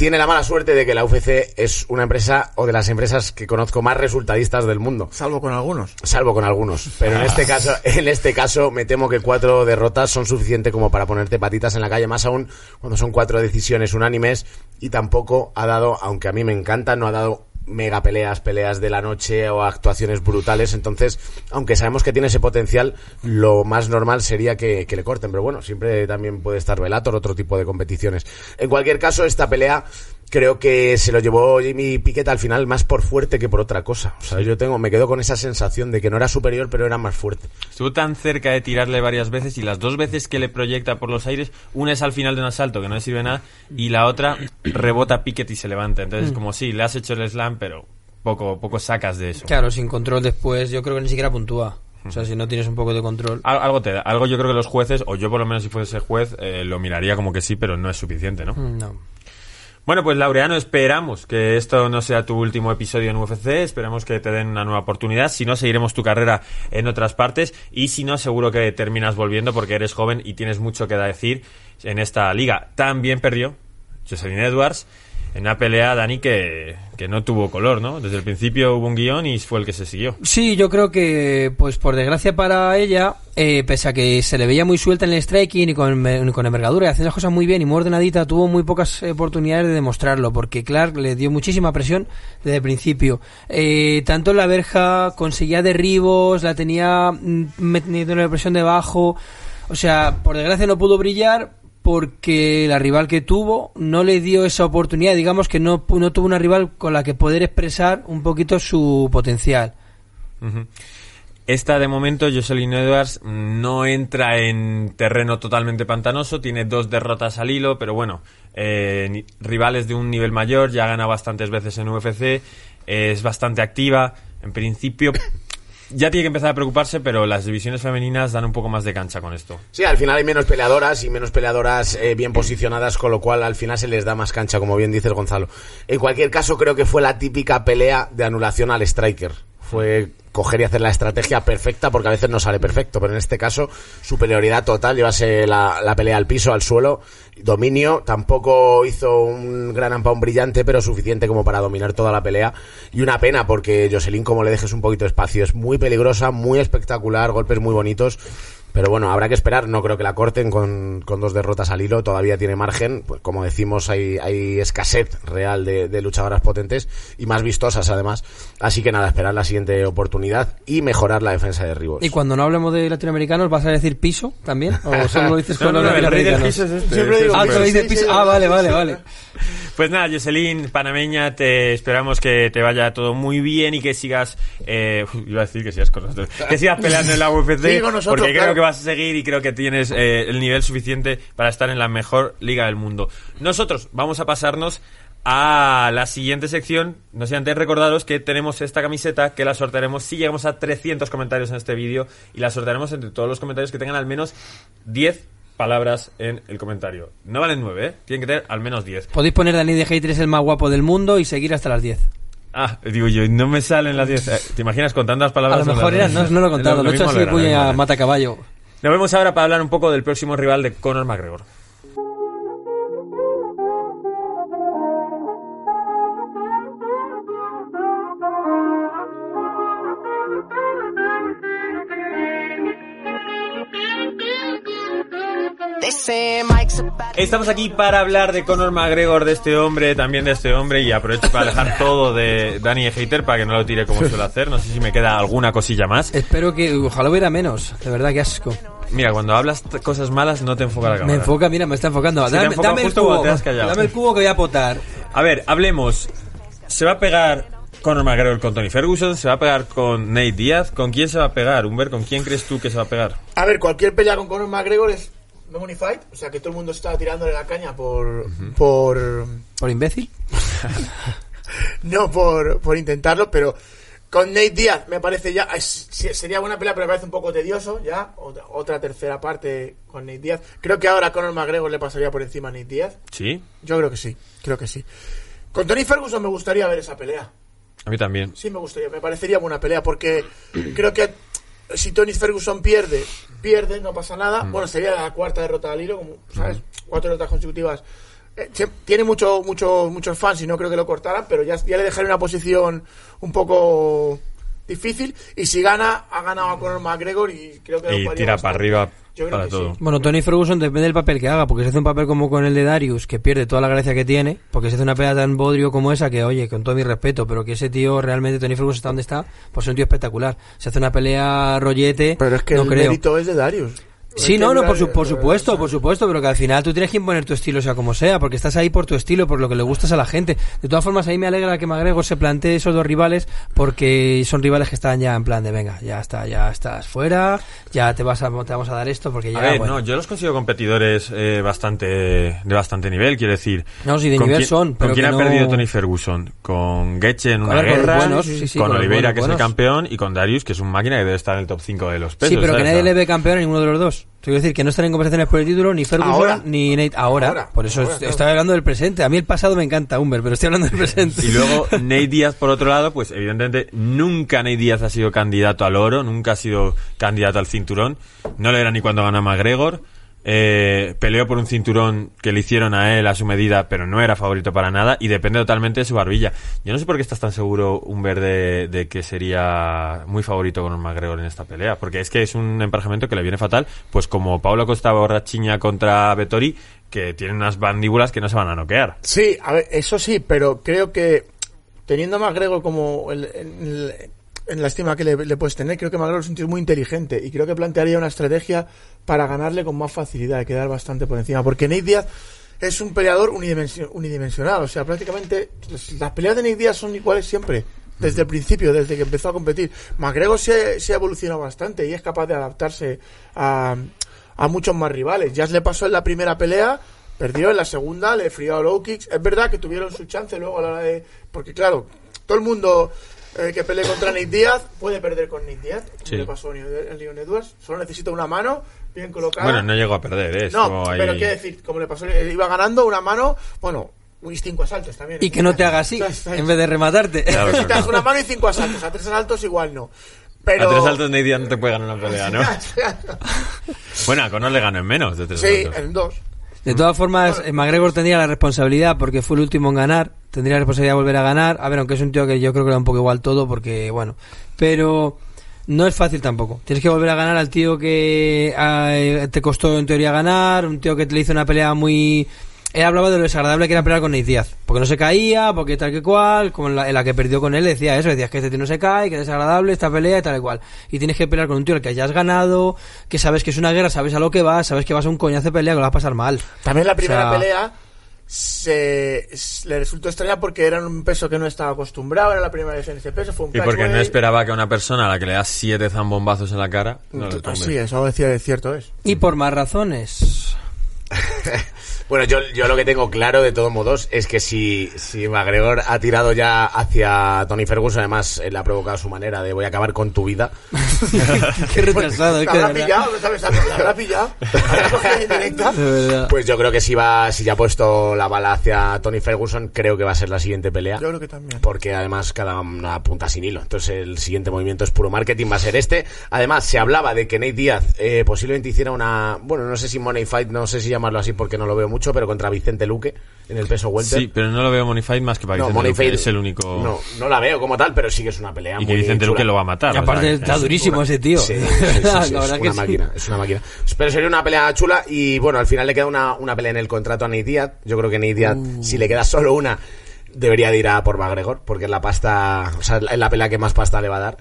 [SPEAKER 3] Tiene la mala suerte de que la UFC es una empresa o de las empresas que conozco más resultadistas del mundo.
[SPEAKER 4] Salvo con algunos.
[SPEAKER 3] Salvo con algunos. Pero en este caso, en este caso, me temo que cuatro derrotas son suficiente como para ponerte patitas en la calle, más aún cuando son cuatro decisiones unánimes y tampoco ha dado, aunque a mí me encanta, no ha dado mega peleas, peleas de la noche o actuaciones brutales. Entonces, aunque sabemos que tiene ese potencial, lo más normal sería que, que le corten. Pero bueno, siempre también puede estar Velator, otro tipo de competiciones. En cualquier caso, esta pelea creo que se lo llevó Jimmy Piquet al final más por fuerte que por otra cosa. O sea, yo tengo, me quedo con esa sensación de que no era superior, pero era más fuerte.
[SPEAKER 1] Estuvo tan cerca de tirarle varias veces y las dos veces que le proyecta por los aires, una es al final de un asalto que no le sirve nada y la otra rebota Piquet y se levanta. Entonces, como sí, le has hecho el slam, pero poco, poco sacas de eso.
[SPEAKER 2] Claro, sin control después, yo creo que ni siquiera puntúa. O sea, si no tienes un poco de control.
[SPEAKER 1] Al- Algo te da, algo yo creo que los jueces, o yo por lo menos si fuese juez, eh, lo miraría como que sí, pero no es suficiente, ¿no?
[SPEAKER 2] Mm, No.
[SPEAKER 1] Bueno, pues Laureano, esperamos que esto no sea tu último episodio en UFC, esperamos que te den una nueva oportunidad, si no seguiremos tu carrera en otras partes. Y si no seguro que terminas volviendo porque eres joven y tienes mucho que decir en esta liga. También perdió Jocelyn Edwards en una pelea, Dani, que, que no tuvo color, ¿no? Desde el principio hubo un guion y fue el que se siguió.
[SPEAKER 2] Sí, yo creo que, pues por desgracia para ella, eh, pese a que se le veía muy suelta en el striking y con, con envergadura y haciendo las cosas muy bien y muy ordenadita, tuvo muy pocas oportunidades de demostrarlo, porque Clark le dio muchísima presión desde el principio. Eh, tanto en la verja conseguía derribos, la tenía mm, metiendo la presión debajo. O sea, por desgracia no pudo brillar porque la rival que tuvo no le dio esa oportunidad, digamos que no, no tuvo una rival con la que poder expresar un poquito su potencial.
[SPEAKER 1] Esta de momento, Jocelyn Edwards no entra en terreno totalmente pantanoso, tiene dos derrotas al hilo, pero bueno, eh, rivales de un nivel mayor, ya gana bastantes veces en UFC, es bastante activa, en principio ya tiene que empezar a preocuparse, pero las divisiones femeninas dan un poco más de cancha con esto.
[SPEAKER 3] Sí, al final hay menos peleadoras y menos peleadoras eh, bien posicionadas, con lo cual al final se les da más cancha, como bien dices Gonzalo. En cualquier caso, creo que fue la típica pelea de anulación al striker. Fue coger y hacer la estrategia perfecta, porque a veces no sale perfecto, pero en este caso, superioridad total, llevase la, la pelea al piso, al suelo, dominio, tampoco hizo un gran ampón brillante, pero suficiente como para dominar toda la pelea. Y una pena, porque Jocelyn, como le dejes un poquito de espacio, es muy peligrosa, muy espectacular, golpes muy bonitos. Pero bueno, habrá que esperar. No creo que la corten con, con dos derrotas al hilo. Todavía tiene margen. Pues como decimos, hay, hay escasez real de, de luchadoras potentes y más vistosas además. Así que nada, esperar la siguiente oportunidad y mejorar la defensa de Ribos.
[SPEAKER 2] Y cuando no hablemos de latinoamericanos, ¿vas a decir piso también? ¿O solo lo dices con
[SPEAKER 1] No,
[SPEAKER 2] los
[SPEAKER 1] no, el rey del
[SPEAKER 2] latinoamericanos?
[SPEAKER 1] piso es este.
[SPEAKER 4] Siempre digo
[SPEAKER 2] Ah, dices
[SPEAKER 4] Sí,
[SPEAKER 2] piso.
[SPEAKER 4] sí,
[SPEAKER 2] Ah, vale, vale, vale.
[SPEAKER 1] Pues nada, Jocelyn, panameña, te esperamos que te vaya todo muy bien y que sigas, eh, iba a decir que sigas con nosotros, que sigas peleando en la UFC,
[SPEAKER 4] Sí, con nosotros,
[SPEAKER 1] porque creo
[SPEAKER 4] claro.
[SPEAKER 1] Vas a seguir y creo que tienes eh, el nivel suficiente para estar en la mejor liga del mundo. Nosotros vamos a pasarnos a la siguiente sección. No sé antes recordaros que tenemos esta camiseta que la sortearemos si llegamos a 300 comentarios en este vídeo y la sortearemos entre todos los comentarios que tengan al menos 10 palabras en el comentario. No valen 9, ¿eh? Tienen que tener al menos 10.
[SPEAKER 2] Podéis poner Dani de Hater es el más guapo del mundo y seguir hasta las 10.
[SPEAKER 1] Ah, digo yo, no me salen las 10. Eh, ¿Te imaginas con tantas
[SPEAKER 2] A
[SPEAKER 1] palabras?
[SPEAKER 2] lo mejor era,
[SPEAKER 1] las-
[SPEAKER 2] no, no lo he contado. Lo he hecho así, puña
[SPEAKER 1] era.
[SPEAKER 2] mata caballo.
[SPEAKER 1] Nos vemos ahora para hablar un poco del próximo rival de Conor McGregor. Estamos aquí para hablar de Conor McGregor, de este hombre, también de este hombre, y aprovecho para dejar todo de Danny Hater para que no lo tire como suele hacer. No sé si me queda alguna cosilla más.
[SPEAKER 2] Espero que, ojalá hubiera menos. De verdad, qué asco.
[SPEAKER 1] Mira, cuando hablas cosas malas no te enfoca la cámara.
[SPEAKER 2] Me enfoca, mira, me está enfocando.
[SPEAKER 1] Sí, te
[SPEAKER 2] dame,
[SPEAKER 1] enfoca
[SPEAKER 2] dame el
[SPEAKER 1] justo
[SPEAKER 2] cubo.
[SPEAKER 1] cuando te has callado.
[SPEAKER 2] Dame el cubo que voy a potar.
[SPEAKER 1] A ver, hablemos. ¿Se va a pegar Conor McGregor con Tony Ferguson? ¿Se va a pegar con Nate Díaz? ¿Con quién se va a pegar? Humber, ¿con quién crees tú que se va a pegar?
[SPEAKER 4] A ver, cualquier pelea con Conor McGregor es no money fight, o sea que todo el mundo está tirándole la caña por por
[SPEAKER 2] ¿Por imbécil?
[SPEAKER 4] no por, por intentarlo, pero Con Nate Díaz me parece ya. es- sería buena pelea, pero me parece un poco tedioso ya. Otra, otra tercera parte con Nate Díaz. Creo que ahora Conor McGregor le pasaría por encima a Nate Díaz.
[SPEAKER 1] Sí,
[SPEAKER 4] Yo creo que sí, creo que sí. Con Tony Ferguson me gustaría ver esa pelea.
[SPEAKER 1] a mí también.
[SPEAKER 4] Sí, me gustaría, me parecería buena pelea porque creo que si Tony Ferguson pierde, pierde, no pasa nada. Bueno, sería la cuarta derrota al hilo, como, ¿sabes? Cuatro derrotas consecutivas. Eh, tiene mucho, mucho, muchos fans y no creo que lo cortaran, pero ya, ya le dejaré una posición un poco difícil. Y si gana, ha ganado a Conor McGregor y creo que
[SPEAKER 1] Y tira
[SPEAKER 4] bastante.
[SPEAKER 1] para arriba
[SPEAKER 4] Yo creo
[SPEAKER 1] para
[SPEAKER 4] que
[SPEAKER 1] todo.
[SPEAKER 4] sí.
[SPEAKER 2] Bueno, Tony Ferguson depende del papel que haga, porque si hace un papel como con el de Darius, que pierde toda la gracia que tiene, porque si hace una pelea tan bodrio como esa, que oye, con todo mi respeto, pero que ese tío realmente, Tony Ferguson está donde está, pues es un tío espectacular. Si hace una pelea rollete,
[SPEAKER 4] Pero es que
[SPEAKER 2] no
[SPEAKER 4] el
[SPEAKER 2] creo.
[SPEAKER 4] mérito es de Darius.
[SPEAKER 2] Sí,
[SPEAKER 4] Hay que
[SPEAKER 2] no, no, por, su- por supuesto, por supuesto, pero que al final tú tienes que imponer tu estilo, sea como sea, porque estás ahí por tu estilo, por lo que le gustas a la gente. De todas formas, ahí me alegra que McGregor se plantee esos dos rivales, porque son rivales que están ya en plan de, venga, ya está, ya estás fuera, ya te vas a, te vamos a dar esto, porque ya,
[SPEAKER 1] A ver,
[SPEAKER 2] bueno.
[SPEAKER 1] no, yo los consigo competidores eh, bastante de bastante nivel, quiero decir.
[SPEAKER 2] No, sí, de
[SPEAKER 1] ¿Con
[SPEAKER 2] nivel
[SPEAKER 1] quién-
[SPEAKER 2] son, pero
[SPEAKER 1] ¿Con quién
[SPEAKER 2] que
[SPEAKER 1] ha
[SPEAKER 2] no-
[SPEAKER 1] perdido Tony Ferguson? Con Getche en
[SPEAKER 2] Con
[SPEAKER 1] una guerra,
[SPEAKER 2] buenos, sí, sí,
[SPEAKER 1] con, Oliveira,
[SPEAKER 2] buenos,
[SPEAKER 1] que es el campeón, y con Darius, que es un máquina que debe estar en el top 5 de los pesos.
[SPEAKER 2] Sí, pero que nadie le ve campeón a ninguno de los dos. Quiero decir que no están en conversaciones por el título ni Ferguson
[SPEAKER 4] Ahora.
[SPEAKER 2] ni Nate ahora.
[SPEAKER 4] Ahora,
[SPEAKER 2] Por eso
[SPEAKER 4] ahora, claro.
[SPEAKER 2] estoy hablando del presente. A mí el pasado me encanta, Humber, pero estoy hablando del presente.
[SPEAKER 1] Y luego Nate Díaz, por otro lado, pues evidentemente nunca Nate Díaz ha sido candidato al oro, nunca ha sido candidato al cinturón. No le era ni cuando ganó McGregor. Eh, peleó por un cinturón que le hicieron a él a su medida, pero no era favorito para nada y depende totalmente de su barbilla. Yo no sé por qué estás tan seguro, Humber, de, de que sería muy favorito con McGregor en esta pelea, porque es que es un emparejamiento que le viene fatal, pues como Paulo Costa borrachiña contra Vettori, que tiene unas mandíbulas que no se van a noquear.
[SPEAKER 4] Sí, a ver, eso sí, pero creo que teniendo a como el- el- en la estima que le, le puedes tener, creo que McGregor es un tío muy inteligente y creo que plantearía una estrategia para ganarle con más facilidad y quedar bastante por encima. Porque Nate Díaz es un peleador unidimensi- unidimensional, o sea, prácticamente las- las peleas de Nate Díaz son iguales siempre. Desde el principio, desde que empezó a competir. McGregor se, se ha evolucionado bastante y es capaz de adaptarse a, a muchos más rivales. Ya le pasó en la primera pelea, perdió en la segunda, le frió a low kicks. Es verdad que tuvieron su chance luego a la hora de. Porque claro, todo el mundo eh, que pelee contra Nate Díaz puede perder con Nate Díaz.
[SPEAKER 1] Sí.
[SPEAKER 4] le pasó a Leon- Edwards. Solo necesita una mano bien colocada.
[SPEAKER 1] Bueno, no llegó a perder, ¿eh?
[SPEAKER 4] No,
[SPEAKER 1] ahí-
[SPEAKER 4] pero quiero decir, como le pasó, eh, iba ganando una mano, bueno, y cinco asaltos también.
[SPEAKER 2] Y que no te haga así, en vez de rematarte.
[SPEAKER 1] Claro.
[SPEAKER 4] Necesitas una mano y cinco asaltos. A tres asaltos igual no. Pero...
[SPEAKER 1] A tres saltos Díaz no te puede ganar una pelea, ¿no? bueno, a Conor le ganó en menos de tres
[SPEAKER 4] sí,
[SPEAKER 1] saltos.
[SPEAKER 4] en dos.
[SPEAKER 2] De todas formas, McGregor tendría la responsabilidad porque fue el último en ganar. Tendría la responsabilidad de volver a ganar. A ver, aunque es un tío que yo creo que le da un poco igual todo porque, bueno. Pero no es fácil tampoco. Tienes que volver a ganar al tío que eh, te costó en teoría ganar. Un tío que te le hizo una pelea muy... Él hablaba de lo desagradable que era pelear con Nate Díaz. Porque no se caía, porque tal que cual. Como en la, en la que perdió con él decía eso. Decías que este tío no se cae, que es desagradable esta pelea y tal y cual. Y tienes que pelear con un tío al que hayas ganado, que sabes que es una guerra, sabes a lo que vas, sabes que vas a un coñazo de pelea que lo vas a pasar mal.
[SPEAKER 4] También la primera
[SPEAKER 2] O sea,
[SPEAKER 4] pelea se, s- le resultó extraña porque era un peso que no estaba acostumbrado, era la primera vez en ese peso, fue un
[SPEAKER 1] Y porque no esperaba que a una persona a la que le das siete zambombazos en la cara no le tumbe.
[SPEAKER 4] Así es, algo decía, cierto es.
[SPEAKER 2] Y por más razones.
[SPEAKER 3] Bueno, yo, yo lo que tengo claro de todos modos es que si, si McGregor ha tirado ya hacia Tony Ferguson, además él ha provocado su manera de voy a acabar con tu vida.
[SPEAKER 2] Qué retrasado, es
[SPEAKER 4] La
[SPEAKER 2] que de
[SPEAKER 4] habrá pillado, ¿sabes? La habrá pillado. Habrá cogido en directa.
[SPEAKER 3] Pues yo creo que si va, si ya ha puesto la bala hacia Tony Ferguson, creo que va a ser la siguiente pelea.
[SPEAKER 4] Yo creo que también.
[SPEAKER 3] Porque además cada una punta sin hilo. Entonces el siguiente movimiento es puro marketing, va a ser este. Además, se hablaba de que Nate Díaz eh, posiblemente hiciera una, bueno, no sé si Money Fight, no sé si llamarlo así porque no lo veo mucho, pero contra Vicente Luque en el peso welter.
[SPEAKER 1] Sí, pero no lo veo Money Fight más que para
[SPEAKER 3] no,
[SPEAKER 1] Vicente
[SPEAKER 3] Money
[SPEAKER 1] Luque, Es el único...
[SPEAKER 3] No, no la veo como tal, pero sí que es una pelea
[SPEAKER 1] y que
[SPEAKER 3] muy
[SPEAKER 1] Vicente
[SPEAKER 3] chula.
[SPEAKER 1] Luque lo va a matar.
[SPEAKER 2] Y
[SPEAKER 1] o
[SPEAKER 2] aparte
[SPEAKER 1] sea,
[SPEAKER 2] está
[SPEAKER 1] es-
[SPEAKER 2] durísimo ese tío.
[SPEAKER 3] Sí, sí, sí, sí,
[SPEAKER 2] la
[SPEAKER 3] es
[SPEAKER 2] verdad
[SPEAKER 3] una
[SPEAKER 2] que sí.
[SPEAKER 3] máquina, es una máquina. Pero sería una pelea chula y bueno, al final le queda una, una pelea en el contrato a Nate Diaz. Yo creo que Nate Diaz,
[SPEAKER 2] Uh.
[SPEAKER 3] si le queda solo una, debería de ir a por McGregor, porque es la pasta, o sea, es la pelea que más pasta le va a dar.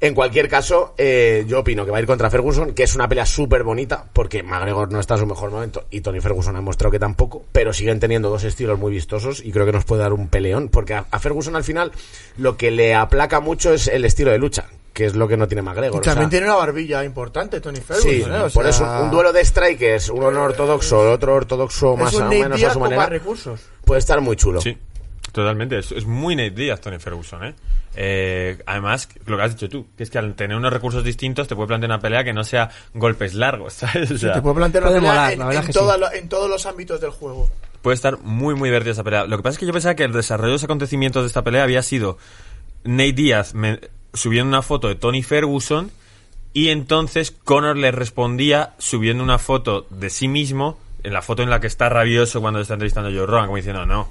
[SPEAKER 3] En cualquier caso, eh, yo opino que va a ir contra Ferguson, que es una pelea súper bonita, porque McGregor no está en su mejor momento y Tony Ferguson ha demostrado que tampoco, pero siguen teniendo dos estilos muy vistosos y creo que nos puede dar un peleón, porque a, a Ferguson al final lo que le aplaca mucho es el estilo de lucha, que es lo que no tiene McGregor.
[SPEAKER 4] También
[SPEAKER 3] sea,
[SPEAKER 4] tiene una barbilla importante, Tony Ferguson.
[SPEAKER 3] Sí,
[SPEAKER 4] ¿eh? O
[SPEAKER 3] por
[SPEAKER 4] sea,
[SPEAKER 3] eso un duelo de strikers, uno no ortodoxo, el otro ortodoxo más
[SPEAKER 4] es un
[SPEAKER 3] o menos a su manera,
[SPEAKER 4] recursos.
[SPEAKER 3] puede estar muy chulo.
[SPEAKER 1] Sí. Totalmente, es, es muy Nate Diaz, Tony Ferguson, ¿eh? Eh, Además, lo que has dicho tú, que es que al tener unos recursos distintos te puede plantear una pelea que no sea golpes largos, ¿sabes? O sea,
[SPEAKER 4] Te puedo plantear una
[SPEAKER 2] Puede
[SPEAKER 4] pelea
[SPEAKER 2] molar,
[SPEAKER 4] en,
[SPEAKER 2] la verdad
[SPEAKER 4] en
[SPEAKER 2] sí.
[SPEAKER 4] toda lo- en todos los ámbitos del juego.
[SPEAKER 1] puede estar muy, muy divertida esa pelea. Lo que pasa es que yo pensaba que el desarrollo de los acontecimientos de esta pelea había sido Nate Diaz me- subiendo una foto de Tony Ferguson y entonces Conor le respondía subiendo una foto de sí mismo, en la foto en la que está rabioso cuando le está entrevistando a Joe Rogan, como diciendo, no.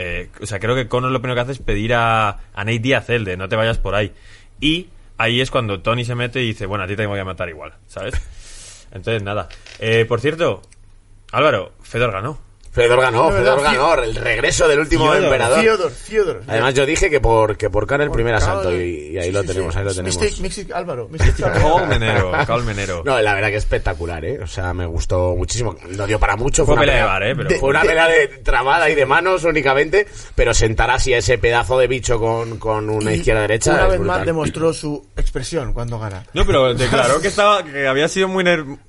[SPEAKER 1] Eh, o sea, creo que Conor lo primero que hace es pedir a, a Nate Diaz el de no te vayas por ahí. Y ahí es cuando Tony se mete y dice, bueno, a ti te voy a matar igual, ¿sabes? Entonces, nada. Eh, por cierto, Álvaro, Fedor ganó.
[SPEAKER 3] Fedor ganó, Fedor ganó, el regreso del último
[SPEAKER 1] Fiodor,
[SPEAKER 3] emperador.
[SPEAKER 4] Fiodor, Fiodor.
[SPEAKER 3] Además yo dije que por, que por Khan el primer
[SPEAKER 4] Por
[SPEAKER 3] asalto y, y ahí
[SPEAKER 4] Sí,
[SPEAKER 3] lo
[SPEAKER 4] sí,
[SPEAKER 3] tenemos,
[SPEAKER 4] sí.
[SPEAKER 3] ahí lo tenemos.
[SPEAKER 4] Mystic- Mystic Álvaro.
[SPEAKER 1] Colmenero, Colmenero.
[SPEAKER 3] No, la verdad que espectacular, ¿eh? O sea, me gustó muchísimo. No dio para mucho.
[SPEAKER 1] Fue
[SPEAKER 3] una
[SPEAKER 1] pelea de bar, ¿eh? Pero-
[SPEAKER 3] fue una pelea de trabada y de manos únicamente, pero sentar así a ese pedazo de bicho con, con una
[SPEAKER 4] Y
[SPEAKER 3] izquierda-derecha
[SPEAKER 4] Una
[SPEAKER 3] es
[SPEAKER 4] vez
[SPEAKER 3] brutal.
[SPEAKER 4] más demostró su expresión cuando gana.
[SPEAKER 1] No, pero declaró que estaba que había sido muy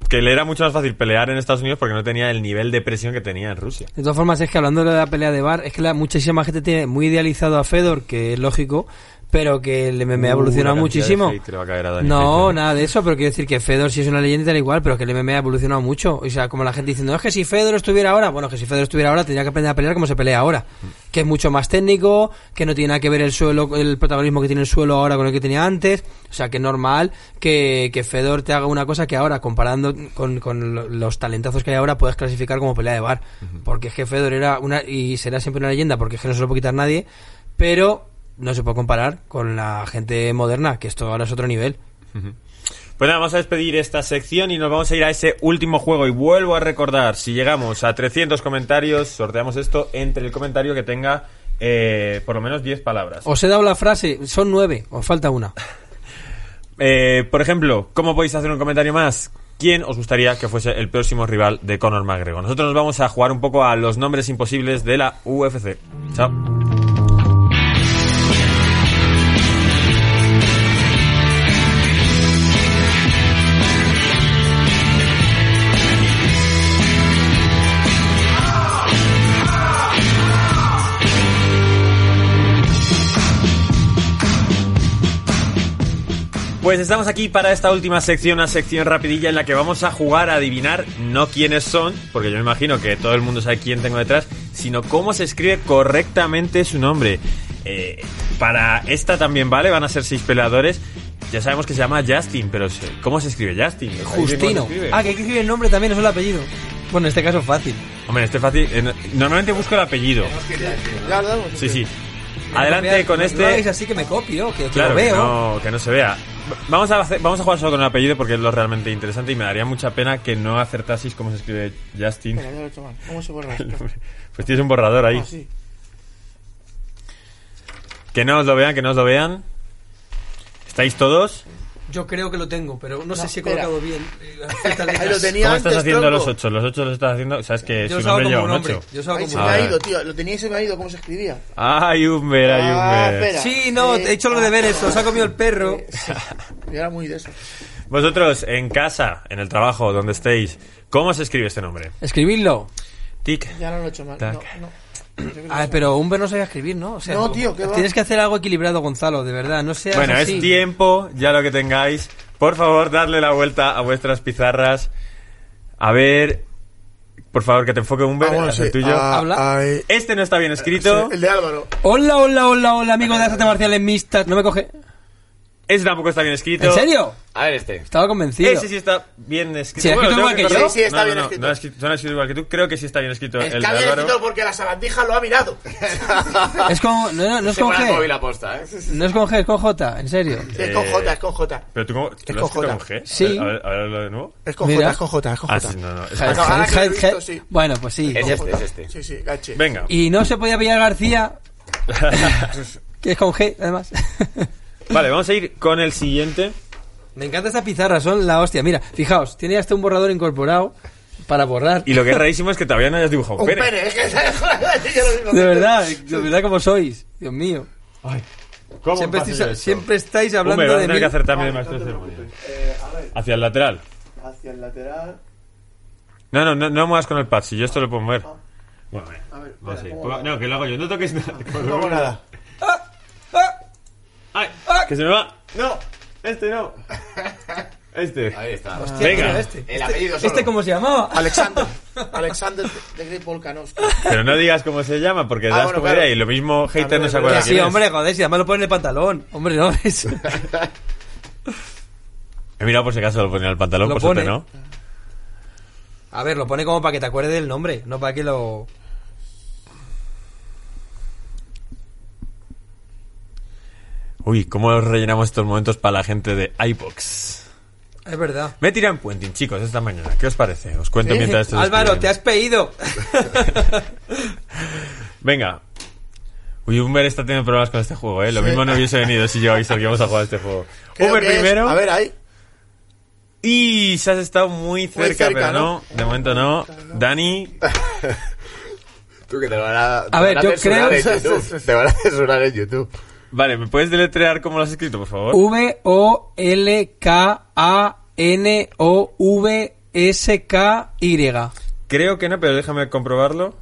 [SPEAKER 1] que le era mucho más fácil pelear en Estados Unidos porque no tenía el nivel de presión que tenía en Rusia.
[SPEAKER 2] De todas formas, es que hablando de la pelea de bar, es que la, muchísima gente tiene muy idealizado a Fedor, que es lógico, pero que el MMA ha
[SPEAKER 1] Uh,
[SPEAKER 2] evolucionado muchísimo. No,
[SPEAKER 1] ¿eh?
[SPEAKER 2] nada de eso, pero quiero decir que Fedor sí es una leyenda tal igual, pero que el MMA ha evolucionado mucho. O sea, como la gente diciendo, "No, es que si Fedor estuviera ahora, bueno, que si Fedor estuviera ahora tendría que aprender a pelear como se pelea ahora. Que es mucho más técnico, que no tiene nada que ver el suelo, el protagonismo que tiene el suelo ahora con el que tenía antes. O sea, que es normal que, que Fedor te haga una cosa que ahora, comparando con, con lo- los talentazos que hay ahora, puedes clasificar como pelea de bar. Porque es que Fedor era una, y será siempre una leyenda, porque es que no se lo puede quitar nadie, pero no se puede comparar con la gente moderna, que esto ahora es otro nivel.
[SPEAKER 1] Pues nada, vamos a despedir esta sección y nos vamos a ir a ese último juego. Y vuelvo a recordar, si llegamos a 300 comentarios, sorteamos esto entre el comentario que tenga eh, por lo menos 10 palabras.
[SPEAKER 2] Os he dado la frase, son nueve, os falta una.
[SPEAKER 1] Eh, por ejemplo, ¿cómo podéis hacer un comentario más? ¿Quién os gustaría que fuese el próximo rival de Conor McGregor? Nosotros nos vamos a jugar un poco a los nombres imposibles de la UFC. Chao. Pues estamos aquí para esta última sección, una sección rapidilla en la que vamos a jugar a adivinar no quiénes son, porque yo me imagino que todo el mundo sabe quién tengo detrás, sino cómo se escribe correctamente su nombre. Eh, para esta también vale, van a ser seis peleadores. Ya sabemos que se llama Justin, pero ¿cómo se escribe Justin? ¿Sabéis bien cómo se
[SPEAKER 2] Justino.
[SPEAKER 1] escribe?
[SPEAKER 2] Ah, que hay que escribir el nombre también, no solo el apellido. Bueno, en este caso es fácil.
[SPEAKER 1] Hombre, este es fácil. eh, no- normalmente busco el apellido. Sí, sí. Adelante con
[SPEAKER 2] No
[SPEAKER 1] este.
[SPEAKER 2] así que me copio, que, que
[SPEAKER 1] Claro,
[SPEAKER 2] lo
[SPEAKER 1] que
[SPEAKER 2] veo.
[SPEAKER 1] no, que no se vea. Vamos a, hacer- vamos a jugar solo con el apellido porque es lo realmente interesante y me daría mucha pena que no acertaseis cómo se escribe Justin.
[SPEAKER 4] Espera, ya lo he hecho mal. ¿Cómo se borra esto?
[SPEAKER 1] Pues tienes un borrador ahí.
[SPEAKER 4] Ah, sí.
[SPEAKER 1] Que no os lo vean, que no os lo vean. ¿Estáis todos?
[SPEAKER 2] Yo creo que lo tengo, pero no, sé si he
[SPEAKER 4] espera.
[SPEAKER 2] colocado bien. eh.
[SPEAKER 4] Ahí lo tenía
[SPEAKER 1] ¿Cómo
[SPEAKER 4] antes,
[SPEAKER 1] estás haciendo
[SPEAKER 4] tronco.
[SPEAKER 1] los ocho? Los ocho los estás haciendo. Sabes que
[SPEAKER 2] Yo
[SPEAKER 1] su nombre
[SPEAKER 2] como
[SPEAKER 1] lleva
[SPEAKER 2] un
[SPEAKER 1] un
[SPEAKER 2] hombre.
[SPEAKER 1] ocho.
[SPEAKER 2] Yo como
[SPEAKER 4] se me
[SPEAKER 1] Ah,
[SPEAKER 4] ha ido, tío. Lo tenía y se me ha ido. ¿Cómo se escribía?
[SPEAKER 1] Ay, Humber, ay,
[SPEAKER 4] Ah,
[SPEAKER 1] Humber.
[SPEAKER 4] espera.
[SPEAKER 2] Sí, no,
[SPEAKER 4] Eh,
[SPEAKER 2] he hecho los deberes, os ha comido el perro.
[SPEAKER 4] Eh, sí. Yo era muy de eso.
[SPEAKER 1] Vosotros, en casa, en el trabajo, donde estéis, ¿cómo se escribe este nombre?
[SPEAKER 2] Escribidlo.
[SPEAKER 1] Tic.
[SPEAKER 4] Ya no lo he hecho mal.
[SPEAKER 1] Tac.
[SPEAKER 4] No, no.
[SPEAKER 2] Ah, pero Humber no sabía escribir, ¿no? O sea,
[SPEAKER 4] No, tío, ¿qué va?
[SPEAKER 2] Tienes que hacer algo equilibrado, Gonzalo, de verdad. No seas
[SPEAKER 1] Bueno,
[SPEAKER 2] así.
[SPEAKER 1] es tiempo, ya lo que tengáis. Por favor, darle la vuelta a vuestras pizarras. A ver. Por favor, que te enfoque Humber,
[SPEAKER 4] Ah, bueno,
[SPEAKER 1] el tuyo.
[SPEAKER 4] Ah,
[SPEAKER 2] Habla.
[SPEAKER 4] ahí.
[SPEAKER 1] Este no está bien escrito.
[SPEAKER 4] Sí, el de Álvaro.
[SPEAKER 2] Hola, hola, hola, hola, amigo de artes marciales mixtas. No me coge.
[SPEAKER 1] Este tampoco está bien escrito.
[SPEAKER 2] ¿En serio?
[SPEAKER 3] A ver este.
[SPEAKER 2] Estaba convencido.
[SPEAKER 1] Ese sí está bien escrito.
[SPEAKER 2] Sí, ha escrito igual que
[SPEAKER 1] corregir.
[SPEAKER 2] yo.
[SPEAKER 4] Sí, sí, está
[SPEAKER 1] no,
[SPEAKER 4] bien
[SPEAKER 1] no, no,
[SPEAKER 4] escrito.
[SPEAKER 1] no escrito, no ha escrito igual que tú. Creo que sí está bien escrito.
[SPEAKER 4] Es
[SPEAKER 1] el
[SPEAKER 4] que
[SPEAKER 1] Álvaro.
[SPEAKER 4] escrito porque la sabandija lo ha mirado.
[SPEAKER 2] Es con, no, no, no es
[SPEAKER 3] Se
[SPEAKER 2] con G.
[SPEAKER 3] a posta, ¿eh?
[SPEAKER 2] No es con G, es con J, en serio.
[SPEAKER 4] Es con J, es con J.
[SPEAKER 1] Pero tú, cómo, ¿tú
[SPEAKER 4] Es
[SPEAKER 1] lo has
[SPEAKER 4] con J.
[SPEAKER 1] con G.
[SPEAKER 2] Sí.
[SPEAKER 1] A ver, a ver, lo de nuevo.
[SPEAKER 4] Es con
[SPEAKER 2] Mira.
[SPEAKER 4] J, es con J, es con
[SPEAKER 1] Ah,
[SPEAKER 4] J.
[SPEAKER 1] sí, no, no. es-
[SPEAKER 2] J,
[SPEAKER 4] ahora que he
[SPEAKER 2] J,
[SPEAKER 4] visto, sí.
[SPEAKER 2] Bueno, pues sí.
[SPEAKER 3] Es este, es este.
[SPEAKER 4] Sí, sí, gache.
[SPEAKER 1] Venga.
[SPEAKER 2] Y no se podía pillar García, que es con G, además.
[SPEAKER 1] Vale, vamos a ir con el siguiente.
[SPEAKER 2] Me encanta esta pizarra, son la hostia. Mira, fijaos, tiene hasta un borrador incorporado para borrar.
[SPEAKER 1] Y lo que es rarísimo es que todavía no hayas dibujado
[SPEAKER 4] Un
[SPEAKER 1] pene.
[SPEAKER 4] es que
[SPEAKER 2] De verdad, de verdad como sois. Dios mío.
[SPEAKER 1] ¿Cómo
[SPEAKER 2] Siempre estáis, siempre estáis hablando
[SPEAKER 1] a
[SPEAKER 2] de
[SPEAKER 1] tener
[SPEAKER 2] mí.
[SPEAKER 1] que hacer también ceremonias.
[SPEAKER 4] Eh, a ver,
[SPEAKER 1] Hacia el lateral.
[SPEAKER 4] hacia el lateral.
[SPEAKER 1] No, no, no, no muevas con el pad, si yo esto lo puedo mover. Bueno, venga.
[SPEAKER 4] A ver,
[SPEAKER 1] no, que lo hago yo. No toques nada.
[SPEAKER 4] No hago nada.
[SPEAKER 1] ¡Que se me va! ¡No! Este no. Este.
[SPEAKER 3] Ahí está.
[SPEAKER 1] Venga.
[SPEAKER 2] Mira, este.
[SPEAKER 3] El apellido solo.
[SPEAKER 2] ¿Este cómo se llamaba?
[SPEAKER 4] Alexander. Alexander de Great Volkanovski.
[SPEAKER 1] Pero no digas cómo se llama, porque
[SPEAKER 4] Ah,
[SPEAKER 1] das
[SPEAKER 4] bueno,
[SPEAKER 1] como
[SPEAKER 4] claro.
[SPEAKER 1] idea y lo mismo hater no se acuerda
[SPEAKER 2] Que
[SPEAKER 1] quién
[SPEAKER 2] sí,
[SPEAKER 1] es.
[SPEAKER 2] hombre, joder, si además lo pone en el pantalón. Hombre, no es.
[SPEAKER 1] He mirado por si acaso lo ponía en el pantalón,
[SPEAKER 2] Lo
[SPEAKER 1] por suerte
[SPEAKER 2] pone.
[SPEAKER 1] no.
[SPEAKER 2] A ver, lo pone como para que te acuerdes del nombre, no para que lo.
[SPEAKER 1] Uy, ¿cómo rellenamos estos momentos para la gente de iBox?
[SPEAKER 2] Es verdad.
[SPEAKER 1] Me he tirado en Puenting, chicos, esta mañana. ¿Qué os parece? Os cuento mientras esto
[SPEAKER 2] Álvaro, te has pedido.
[SPEAKER 1] Venga. Uy, Humber está teniendo problemas con este juego, ¿eh? Lo mismo no hubiese venido si yo aviso que íbamos a jugar este juego. Humber
[SPEAKER 4] que es-
[SPEAKER 1] primero.
[SPEAKER 4] A ver, ahí.
[SPEAKER 1] Y se has estado muy cerca,
[SPEAKER 4] cerca,
[SPEAKER 1] pero no.
[SPEAKER 4] ¿no?
[SPEAKER 1] De momento no. Dani,
[SPEAKER 3] Tú que te van a, te
[SPEAKER 2] A ver,
[SPEAKER 3] van
[SPEAKER 2] yo creo-
[SPEAKER 3] YouTube. Te van a censurar en YouTube.
[SPEAKER 1] Vale, ¿me puedes deletrear cómo lo has escrito, por favor?
[SPEAKER 2] V-O-L-K-A-N-O-V-S-K-Y.
[SPEAKER 1] Creo que no, pero déjame comprobarlo.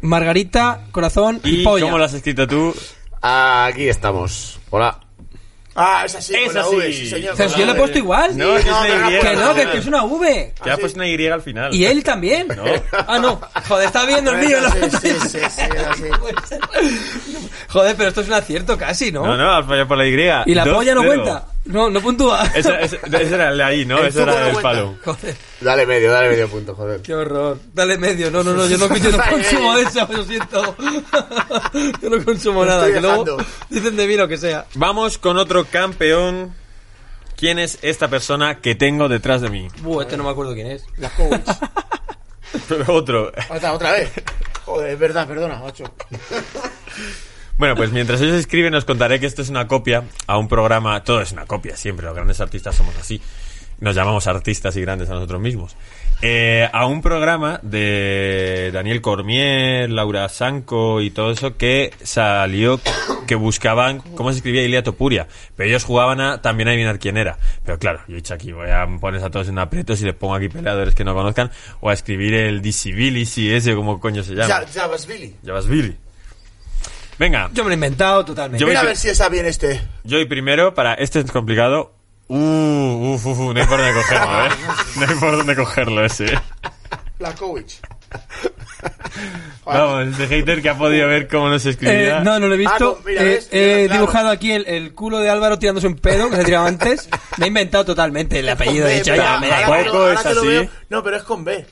[SPEAKER 2] Margarita, corazón y,
[SPEAKER 1] ¿Y
[SPEAKER 2] polla.
[SPEAKER 1] cómo lo has escrito tú?
[SPEAKER 3] Aquí estamos. Hola.
[SPEAKER 4] Ah, es así.
[SPEAKER 1] Es
[SPEAKER 4] con la
[SPEAKER 1] así.
[SPEAKER 4] V, sí, señor.
[SPEAKER 2] Yo le he puesto igual.
[SPEAKER 1] No, es
[SPEAKER 4] no,
[SPEAKER 1] una Y.
[SPEAKER 2] que no, que, es una V.
[SPEAKER 1] Que has puesto una Y al final.
[SPEAKER 2] Y él también.
[SPEAKER 1] No.
[SPEAKER 2] Ah, no. Joder, está viendo el mío.
[SPEAKER 4] Sí, sí, sí, sí.
[SPEAKER 2] Joder, pero esto es un acierto casi, ¿no?
[SPEAKER 1] No, no, has fallado por la Y.
[SPEAKER 2] ¿Y la polla no cuenta? No, no puntúa.
[SPEAKER 1] Ese era el de ahí, ¿no?
[SPEAKER 4] El
[SPEAKER 1] Ese era el palo.
[SPEAKER 2] Joder,
[SPEAKER 3] Dale medio, dale medio punto, joder.
[SPEAKER 2] qué horror. Dale medio. No, no, no, yo no, yo no consumo de eso, lo siento. Yo no consumo
[SPEAKER 4] Me
[SPEAKER 2] nada. Que luego dicen de mí lo que sea.
[SPEAKER 1] Vamos con otro campeón. ¿Quién es esta persona que tengo detrás de mí?
[SPEAKER 2] Buh, este no me acuerdo quién es.
[SPEAKER 4] Las.
[SPEAKER 1] Pero otro.
[SPEAKER 4] Otra, otra vez. Joder, es verdad, perdona, macho.
[SPEAKER 1] Bueno, pues mientras ellos escriben os contaré que esto es una copia a un programa, todo es una copia siempre, los grandes artistas somos así, nos llamamos artistas y grandes a nosotros mismos, Eh, a un programa de Daniel Cormier, Laura Sanco y todo eso que salió, que buscaban cómo se escribía Ilia Topuria, pero ellos jugaban a también a adivinar quién era, pero claro, yo he dicho aquí, voy a poner a todos en aprietos y les pongo aquí peleadores que no conozcan, o a escribir el Disability ese, como coño se llama,
[SPEAKER 4] Ya, Javasvili.
[SPEAKER 1] Javasvili. Venga,
[SPEAKER 2] Yo me lo he inventado totalmente.
[SPEAKER 1] Yo
[SPEAKER 4] Mira a
[SPEAKER 1] voy-
[SPEAKER 4] ver si está bien este.
[SPEAKER 1] Yo y primero, para este es complicado. Uh, uf, uf, uf, no hay por dónde cogerlo, ¿eh? No hay por dónde cogerlo ese. ¿eh?
[SPEAKER 4] La Cowboys.
[SPEAKER 1] Vamos, este hater que ha podido ver cómo no se
[SPEAKER 2] Eh,
[SPEAKER 1] escribía.
[SPEAKER 2] no, no lo he visto.
[SPEAKER 4] Ah, no, mira,
[SPEAKER 2] Eh,
[SPEAKER 4] ves,
[SPEAKER 2] he
[SPEAKER 4] mira, claro.
[SPEAKER 2] dibujado aquí el, el culo de Álvaro tirándose un pedo que se tiraba antes. Me he inventado totalmente el apellido.
[SPEAKER 4] Con
[SPEAKER 2] He
[SPEAKER 4] B, mira,
[SPEAKER 2] ya, me da
[SPEAKER 4] ahora
[SPEAKER 2] igual.
[SPEAKER 4] que lo-
[SPEAKER 1] Tampoco
[SPEAKER 4] ahora
[SPEAKER 1] es
[SPEAKER 4] que lo
[SPEAKER 1] así.
[SPEAKER 4] veo- No, pero es con B.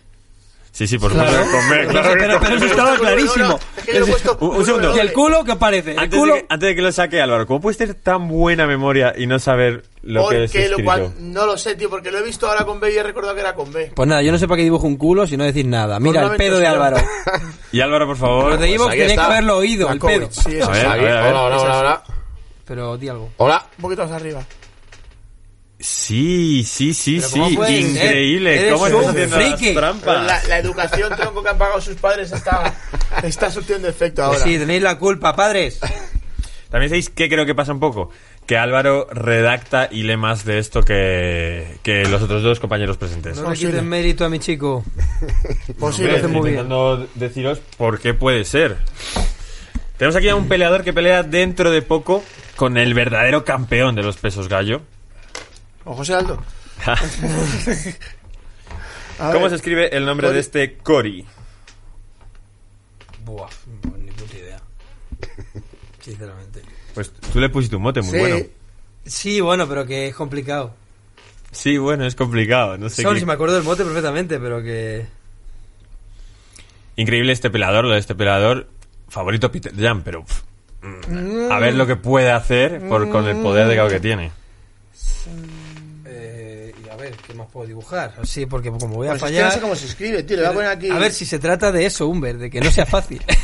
[SPEAKER 1] Sí, sí, por
[SPEAKER 2] Claro.
[SPEAKER 1] supuesto.
[SPEAKER 2] Pero,
[SPEAKER 1] claro que
[SPEAKER 2] pero-
[SPEAKER 1] con
[SPEAKER 2] pero eso estaba
[SPEAKER 4] No, no, no,
[SPEAKER 2] clarísimo.
[SPEAKER 4] Es que yo he puesto
[SPEAKER 1] Un- un segundo.
[SPEAKER 2] ¿Y el culo qué parece? ¿El
[SPEAKER 1] Antes de, que, antes de que lo saque Álvaro, ¿cómo puedes tener tan buena memoria y no saber lo que es
[SPEAKER 4] Porque lo
[SPEAKER 1] escrito?
[SPEAKER 4] cual no lo sé, tío, porque lo he visto ahora con B y he recordado que era con B.
[SPEAKER 2] Pues nada, yo no sé para qué dibujo un culo si no decir nada. Mira, el pedo de. Álvaro.
[SPEAKER 1] Y Álvaro, por favor.
[SPEAKER 2] De Evox
[SPEAKER 3] ahí
[SPEAKER 2] tenéis que haberlo oído, el pedo.
[SPEAKER 4] Sí, es
[SPEAKER 1] A
[SPEAKER 4] así.
[SPEAKER 1] ver, a
[SPEAKER 3] Aquí,
[SPEAKER 1] ver, a ver.
[SPEAKER 3] hola, hola, hola, hola.
[SPEAKER 2] Pero di algo.
[SPEAKER 3] Hola.
[SPEAKER 4] Un poquito más arriba.
[SPEAKER 1] Sí, sí, sí,
[SPEAKER 2] Pero ¿cómo
[SPEAKER 1] sí. Increíble.
[SPEAKER 2] Eres
[SPEAKER 1] ¿Cómo estás
[SPEAKER 2] friki.
[SPEAKER 1] trampas?
[SPEAKER 4] La, la educación tronco que han pagado sus padres está, está surtiendo efecto ahora.
[SPEAKER 2] Pues sí, tenéis la culpa, padres.
[SPEAKER 1] También sabéis que creo que pasa un poco. Que Álvaro redacta y lee más de esto que, que los otros dos compañeros presentes.
[SPEAKER 2] No le quiten mérito a mi chico.
[SPEAKER 4] Posible.
[SPEAKER 2] hace muy bien.
[SPEAKER 1] intentando deciros por qué puede ser. Tenemos aquí a un peleador que pelea dentro de poco con el verdadero campeón de los pesos gallo.
[SPEAKER 4] O José Aldo.
[SPEAKER 1] ¿Cómo
[SPEAKER 4] ver,
[SPEAKER 1] se escribe el nombre de
[SPEAKER 4] Cory.
[SPEAKER 1] este Cory?
[SPEAKER 2] Buah, ni puta idea. Sinceramente.
[SPEAKER 1] Pues tú le pusiste un mote muy
[SPEAKER 4] Sí.
[SPEAKER 1] bueno.
[SPEAKER 2] Sí, bueno, pero que es complicado.
[SPEAKER 1] Sí, bueno, es complicado. No sé
[SPEAKER 2] Solo
[SPEAKER 1] qué-
[SPEAKER 2] si me acuerdo del mote perfectamente, pero que...
[SPEAKER 1] Increíble este peleador, lo de este peleador. Favorito Peter Jan, pero... pff, mm, a ver lo que puede hacer por, con el poder de cabo que tiene.
[SPEAKER 2] Eh, y a ver, ¿qué más puedo dibujar? Sí, porque como voy a
[SPEAKER 4] Pues es que
[SPEAKER 2] fallar...
[SPEAKER 4] no sé cómo se escribe, tío. Le voy a poner aquí.
[SPEAKER 2] A ver si se trata de eso, Humber, de que no sea fácil.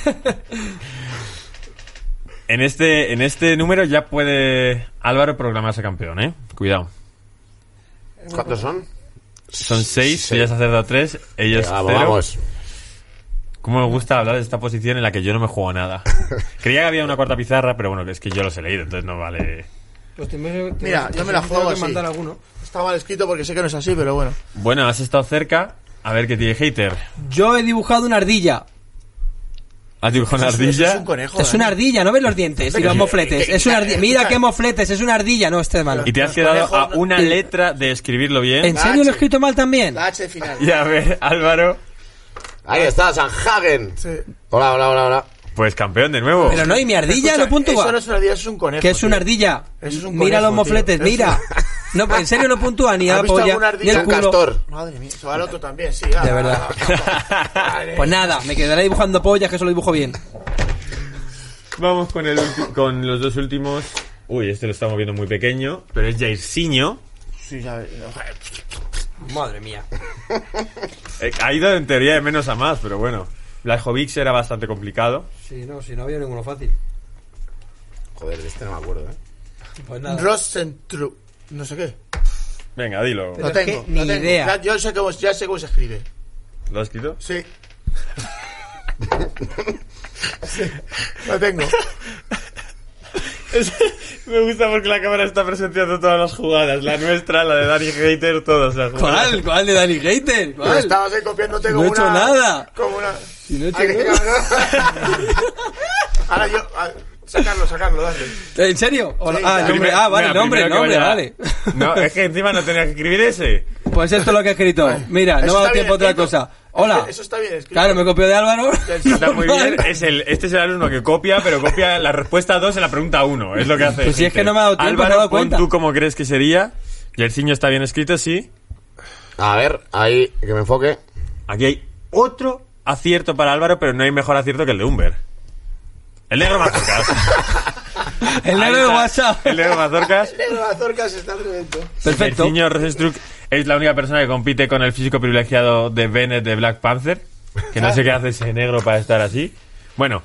[SPEAKER 1] En este, en este número ya puede Álvaro proclamarse campeón, ¿eh? Cuidado.
[SPEAKER 3] ¿Cuántos son?
[SPEAKER 1] Son seis,
[SPEAKER 3] Sí.
[SPEAKER 1] tú ya has acertado tres, ellos
[SPEAKER 3] Venga, vamos,
[SPEAKER 1] cero.
[SPEAKER 3] vamos.
[SPEAKER 1] ¿Cómo me gusta hablar de esta posición en la que yo no me juego nada? Creía que había una cuarta pizarra, pero bueno, es que yo los he leído, entonces no vale.
[SPEAKER 2] Pues te- te-
[SPEAKER 4] Mira,
[SPEAKER 2] te-
[SPEAKER 4] yo me la juego
[SPEAKER 2] tengo que
[SPEAKER 4] así.
[SPEAKER 2] mandar alguno.
[SPEAKER 4] Está mal escrito porque sé que no es así, pero bueno.
[SPEAKER 1] Bueno, has estado cerca. A ver qué tiene hater.
[SPEAKER 2] Yo he dibujado una ardilla.
[SPEAKER 1] ¿Has dibujado una
[SPEAKER 4] Eso es-
[SPEAKER 1] ardilla?
[SPEAKER 4] un conejo.
[SPEAKER 2] Es una
[SPEAKER 4] Dani.
[SPEAKER 2] ardilla, ¿no ves los dientes y los mofletes? Es una ardilla. Mira qué mofletes, es una ardilla, no, este es malo.
[SPEAKER 1] Y te has quedado a una letra de escribirlo bien.
[SPEAKER 2] ¿En serio lo he escrito mal también?
[SPEAKER 4] La H final.
[SPEAKER 1] Y a ver, Álvaro,
[SPEAKER 3] Ahí está, Sanhagen. Hola, hola, hola, hola.
[SPEAKER 1] pues campeón de nuevo.
[SPEAKER 2] Pero no, y mi ardilla
[SPEAKER 4] Escucha,
[SPEAKER 2] no puntúa.
[SPEAKER 4] Eso no es una ardilla, eso es un conejo.
[SPEAKER 2] Que es una ardilla.
[SPEAKER 4] Eso es un
[SPEAKER 2] Mira
[SPEAKER 4] conejo,
[SPEAKER 2] los mofletes,
[SPEAKER 4] tío.
[SPEAKER 2] mira. No, en serio no puntúa ni
[SPEAKER 4] ¿Has
[SPEAKER 2] la
[SPEAKER 4] visto
[SPEAKER 2] polla, ni el
[SPEAKER 3] Un
[SPEAKER 2] culo.
[SPEAKER 3] castor.
[SPEAKER 4] Madre mía, se va el otro también, sí.
[SPEAKER 2] De
[SPEAKER 4] ah,
[SPEAKER 2] verdad.
[SPEAKER 4] Madre
[SPEAKER 2] Pues nada, me quedaré dibujando pollas, que eso lo dibujo bien.
[SPEAKER 1] Vamos con, el con los dos últimos. Uy, este lo estamos viendo muy pequeño, pero es Jairzinho.
[SPEAKER 4] Sí, ya.
[SPEAKER 2] Madre mía.
[SPEAKER 1] Eh, ha ido en teoría de menos a más, pero bueno. Blajovic era bastante complicado.
[SPEAKER 2] Sí, no, si no había ninguno fácil.
[SPEAKER 3] Joder, de este no me acuerdo, ¿eh?
[SPEAKER 2] Pues nada.
[SPEAKER 4] Rosentru. No sé qué.
[SPEAKER 1] Venga, dilo.
[SPEAKER 2] Pero
[SPEAKER 4] Lo
[SPEAKER 2] es que
[SPEAKER 4] tengo.
[SPEAKER 2] ni
[SPEAKER 4] lo tengo.
[SPEAKER 2] idea.
[SPEAKER 4] Ya, yo sé cómo, ya sé cómo se escribe.
[SPEAKER 1] ¿Lo has escrito?
[SPEAKER 4] Sí. Sí, Lo tengo.
[SPEAKER 1] Me gusta porque la cámara está presenciando todas las jugadas. La nuestra, la de Dani Hater, todas las jugadas.
[SPEAKER 2] ¿Cuál? ¿Cuál de Danny Hater?
[SPEAKER 4] Pero
[SPEAKER 2] ¿Cuál?
[SPEAKER 4] estabas ahí copiándote
[SPEAKER 2] No
[SPEAKER 4] como
[SPEAKER 2] he hecho
[SPEAKER 4] una...
[SPEAKER 2] nada.
[SPEAKER 4] Como una...
[SPEAKER 2] Si no he hecho nada.
[SPEAKER 4] Ahora yo... ah, Sacarlo, sacarlo, dale.
[SPEAKER 2] ¿En serio?
[SPEAKER 4] Sí,
[SPEAKER 2] ah, el nombre, ah, vale,
[SPEAKER 1] mira,
[SPEAKER 2] nombre, nombre,
[SPEAKER 1] vaya-
[SPEAKER 2] vale.
[SPEAKER 1] No, es que encima no tenía que escribir ese.
[SPEAKER 2] Pues esto es lo que he escrito. Mira, no
[SPEAKER 4] Eso
[SPEAKER 2] me ha dado tiempo a otra
[SPEAKER 4] escrito.
[SPEAKER 2] cosa. Hola.
[SPEAKER 4] Eso está bien escrito.
[SPEAKER 2] Claro, me copió de Álvaro.
[SPEAKER 1] Está muy bien. Es el, este es el alumno que copia, pero copia la respuesta 2 en la pregunta 1. Es lo que hace.
[SPEAKER 2] Pues si es que no me ha dado tiempo,
[SPEAKER 1] Álvaro,
[SPEAKER 2] me he dado
[SPEAKER 1] pon
[SPEAKER 2] cuenta.
[SPEAKER 1] tú cómo crees que sería. Yersinho está bien escrito, sí.
[SPEAKER 3] A ver, ahí, que me enfoque.
[SPEAKER 1] Aquí hay otro acierto para Álvaro, pero no hay mejor acierto que el de Humber. El negro Mazorcas.
[SPEAKER 2] El negro de. WhatsApp.
[SPEAKER 1] El negro Mazorcas.
[SPEAKER 4] Negro Azorcas está tremendo.
[SPEAKER 2] Perfecto.
[SPEAKER 1] El señor Rosenstruck es la única persona que compite con el físico privilegiado de Bennett de Black Panther. Que no sé qué hace ese negro para estar así. Bueno,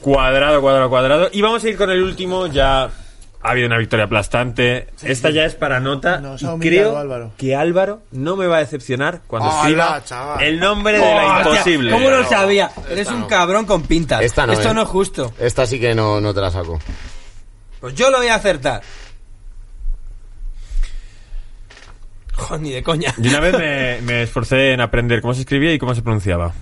[SPEAKER 1] cuadrado, cuadrado, cuadrado. Y vamos a ir con el último. Ya ha habido una victoria aplastante. Esta ya es para nota.
[SPEAKER 4] Nos
[SPEAKER 1] y
[SPEAKER 4] ha humillado
[SPEAKER 1] creo
[SPEAKER 4] Álvaro.
[SPEAKER 1] que Álvaro no me va a decepcionar cuando escriba el nombre de la
[SPEAKER 2] Hostia,
[SPEAKER 1] imposible.
[SPEAKER 2] ¿Cómo lo sabía? Eres un
[SPEAKER 3] no.
[SPEAKER 2] cabrón con pintas.
[SPEAKER 3] Esta no,
[SPEAKER 2] Esto
[SPEAKER 3] eh.
[SPEAKER 2] no es justo.
[SPEAKER 3] Esta sí que no, no te la saco.
[SPEAKER 2] Pues yo lo voy a acertar. Joder, ni de coña.
[SPEAKER 1] Y una vez me, me esforcé en aprender cómo se escribía y cómo se pronunciaba.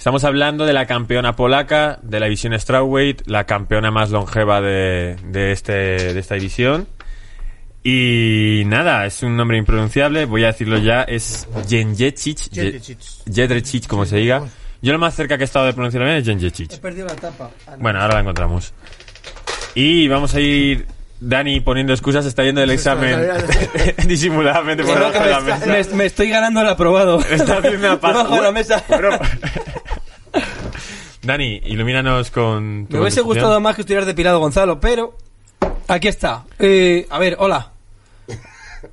[SPEAKER 1] Estamos hablando de la campeona polaca de la división Strawweight, la campeona más longeva de, de, este, de esta división. Y nada, es un nombre impronunciable, voy a decirlo ya, es Jędrzejczyk. Jedrzejczyk, como se diga. Yo lo más cerca que he estado de pronunciarlo bien es Jędrzejczyk.
[SPEAKER 2] perdido la tapa.
[SPEAKER 1] Bueno, ahora la encontramos. Y vamos a ir. Dani poniendo excusas, está yendo el examen disimuladamente por debajo de la mesa.
[SPEAKER 2] me, me estoy ganando el aprobado.
[SPEAKER 1] Está haciendo una paz.
[SPEAKER 2] Debajo de la mesa.
[SPEAKER 1] Bueno. Dani, ilumínanos con tu
[SPEAKER 2] Me hubiese gustado más que estuvieras depilado, Gonzalo, pero aquí está. Eh, a ver, hola.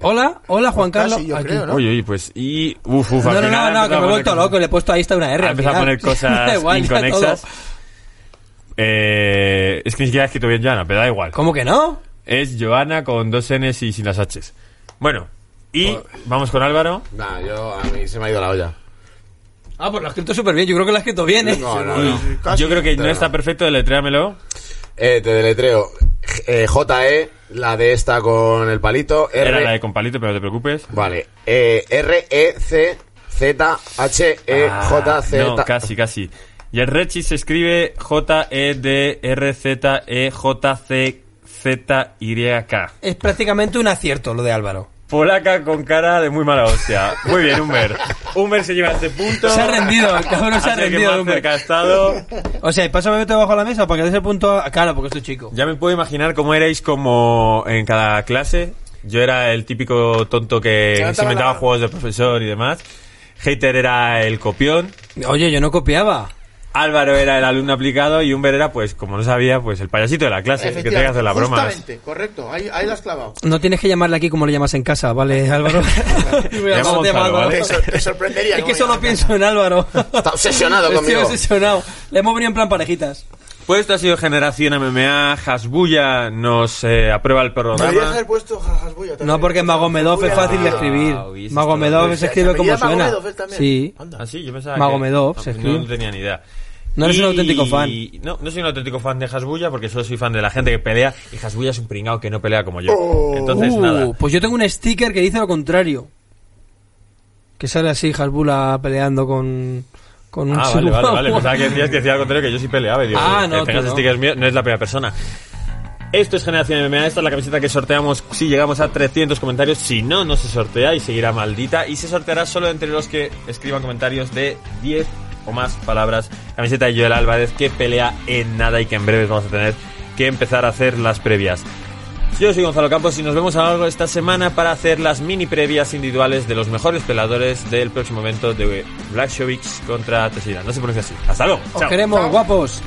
[SPEAKER 2] Hola, hola Juan Carlos.
[SPEAKER 4] Casi, yo
[SPEAKER 2] Aquí.
[SPEAKER 4] creo, ¿no?
[SPEAKER 1] Uy, uy, pues. Y. Uf, uf,
[SPEAKER 2] No, no, no, no, que me he
[SPEAKER 1] a
[SPEAKER 2] vuelto loco. Le he puesto ahí está una R.
[SPEAKER 1] Empezado a poner cosas
[SPEAKER 2] igual,
[SPEAKER 1] inconexas. Eh, es que ni siquiera he escrito bien Joana, pero da igual.
[SPEAKER 2] ¿Cómo que no?
[SPEAKER 1] Es Joana con dos N's y sin las H's. Bueno, y vamos con Álvaro.
[SPEAKER 3] Nah, yo, a mí se me ha ido la olla.
[SPEAKER 2] Ah, pues lo has escrito súper bien. Yo creo que lo has escrito bien, ¿eh?
[SPEAKER 3] No, no, no.
[SPEAKER 4] Casi.
[SPEAKER 1] Yo creo que no está perfecto, deletréamelo.
[SPEAKER 3] Eh, te deletreo. Eh, JE, la de esta con el palito. R,
[SPEAKER 1] Era la de con palito, pero no te preocupes.
[SPEAKER 3] Vale. Eh, R, E, C, Z, H, E, J, Z.
[SPEAKER 1] Ah, No, casi, casi. Y el Rechi se escribe J-E-D-R-Z-E-J-C-Z-Y-K.
[SPEAKER 2] Es prácticamente un acierto lo de Álvaro.
[SPEAKER 1] Polaca con cara de muy mala hostia. Muy bien, Humber. Humber se lleva este punto.
[SPEAKER 2] Se ha rendido, el cabrón se ha rendido.
[SPEAKER 1] más
[SPEAKER 2] hombre.
[SPEAKER 1] cerca ha estado.
[SPEAKER 2] O sea, y pásame meto debajo de la mesa para que des el punto. a- Claro, porque estoy chico.
[SPEAKER 1] Ya me puedo imaginar cómo erais como en cada clase. Yo era el típico tonto que se inventaba juegos de profesor y demás. Hater era el copión.
[SPEAKER 2] Oye, yo no copiaba.
[SPEAKER 1] Álvaro era el alumno aplicado y Humber era, pues, como no sabía, pues el payasito de la clase, el que tenía que hacer la broma.
[SPEAKER 4] Justamente, correcto. Ahí, ahí lo has clavado.
[SPEAKER 2] No tienes que llamarle aquí como le llamas en casa, ¿vale, Álvaro?
[SPEAKER 1] Llama a Gonzalo, ¿vale?
[SPEAKER 4] Te, sor- te sorprendería.
[SPEAKER 2] Es
[SPEAKER 4] ¿no?
[SPEAKER 2] que solo pienso en Álvaro.
[SPEAKER 3] Está obsesionado
[SPEAKER 2] Estoy
[SPEAKER 3] conmigo.
[SPEAKER 2] obsesionado. Le hemos venido en plan parejitas.
[SPEAKER 1] Pues esto ha sido Generación MMA. Hasbulla nos eh, aprueba el
[SPEAKER 4] Deberías
[SPEAKER 1] programa.
[SPEAKER 4] haber puesto Jajasbuya también.
[SPEAKER 2] No, porque Magomedov es fácil de escribir.
[SPEAKER 1] Eso
[SPEAKER 2] Magomedov
[SPEAKER 1] está-
[SPEAKER 2] se escribe
[SPEAKER 4] ¿Se
[SPEAKER 2] como suena.
[SPEAKER 4] Magomedov él también?
[SPEAKER 2] Sí.
[SPEAKER 4] Anda.
[SPEAKER 1] Ah, sí, yo pensaba
[SPEAKER 2] Magomedov,
[SPEAKER 1] que...
[SPEAKER 2] se
[SPEAKER 1] Ah, pues
[SPEAKER 2] escribe.
[SPEAKER 1] No tenía ni idea.
[SPEAKER 2] No eres un auténtico fan.
[SPEAKER 1] No, no soy un auténtico fan de Hasbulla porque solo soy fan de la gente que pelea y Hasbulla es un pringao que no pelea como yo. Entonces,
[SPEAKER 2] Uh,
[SPEAKER 1] nada.
[SPEAKER 2] Pues yo tengo un sticker que dice lo contrario. Que sale así, Hasbula peleando con, con un
[SPEAKER 1] Ah, vale, vale, vale. Pensaba que decías que decía al contrario que yo sí peleaba. Y digo,
[SPEAKER 2] Ah,
[SPEAKER 1] que
[SPEAKER 2] no,
[SPEAKER 1] tengas
[SPEAKER 2] tú no.
[SPEAKER 1] stickers míos, no es la primera persona. Esto es Generación MMA, esta es la camiseta que sorteamos si llegamos a 300 comentarios. Si no, no se sortea y seguirá maldita. Y se sorteará solo entre los que escriban comentarios de 10 o más palabras. Camiseta de Joel Álvarez que pelea en nada y que en breve vamos a tener que empezar a hacer las previas. Yo soy Gonzalo Campos y nos vemos a lo largo de esta semana para hacer las mini previas individuales de los mejores peladores del próximo evento de Black contra Teixeira. No se pronuncia así. Hasta luego.
[SPEAKER 2] Os
[SPEAKER 1] Chao.
[SPEAKER 2] queremos, guapos.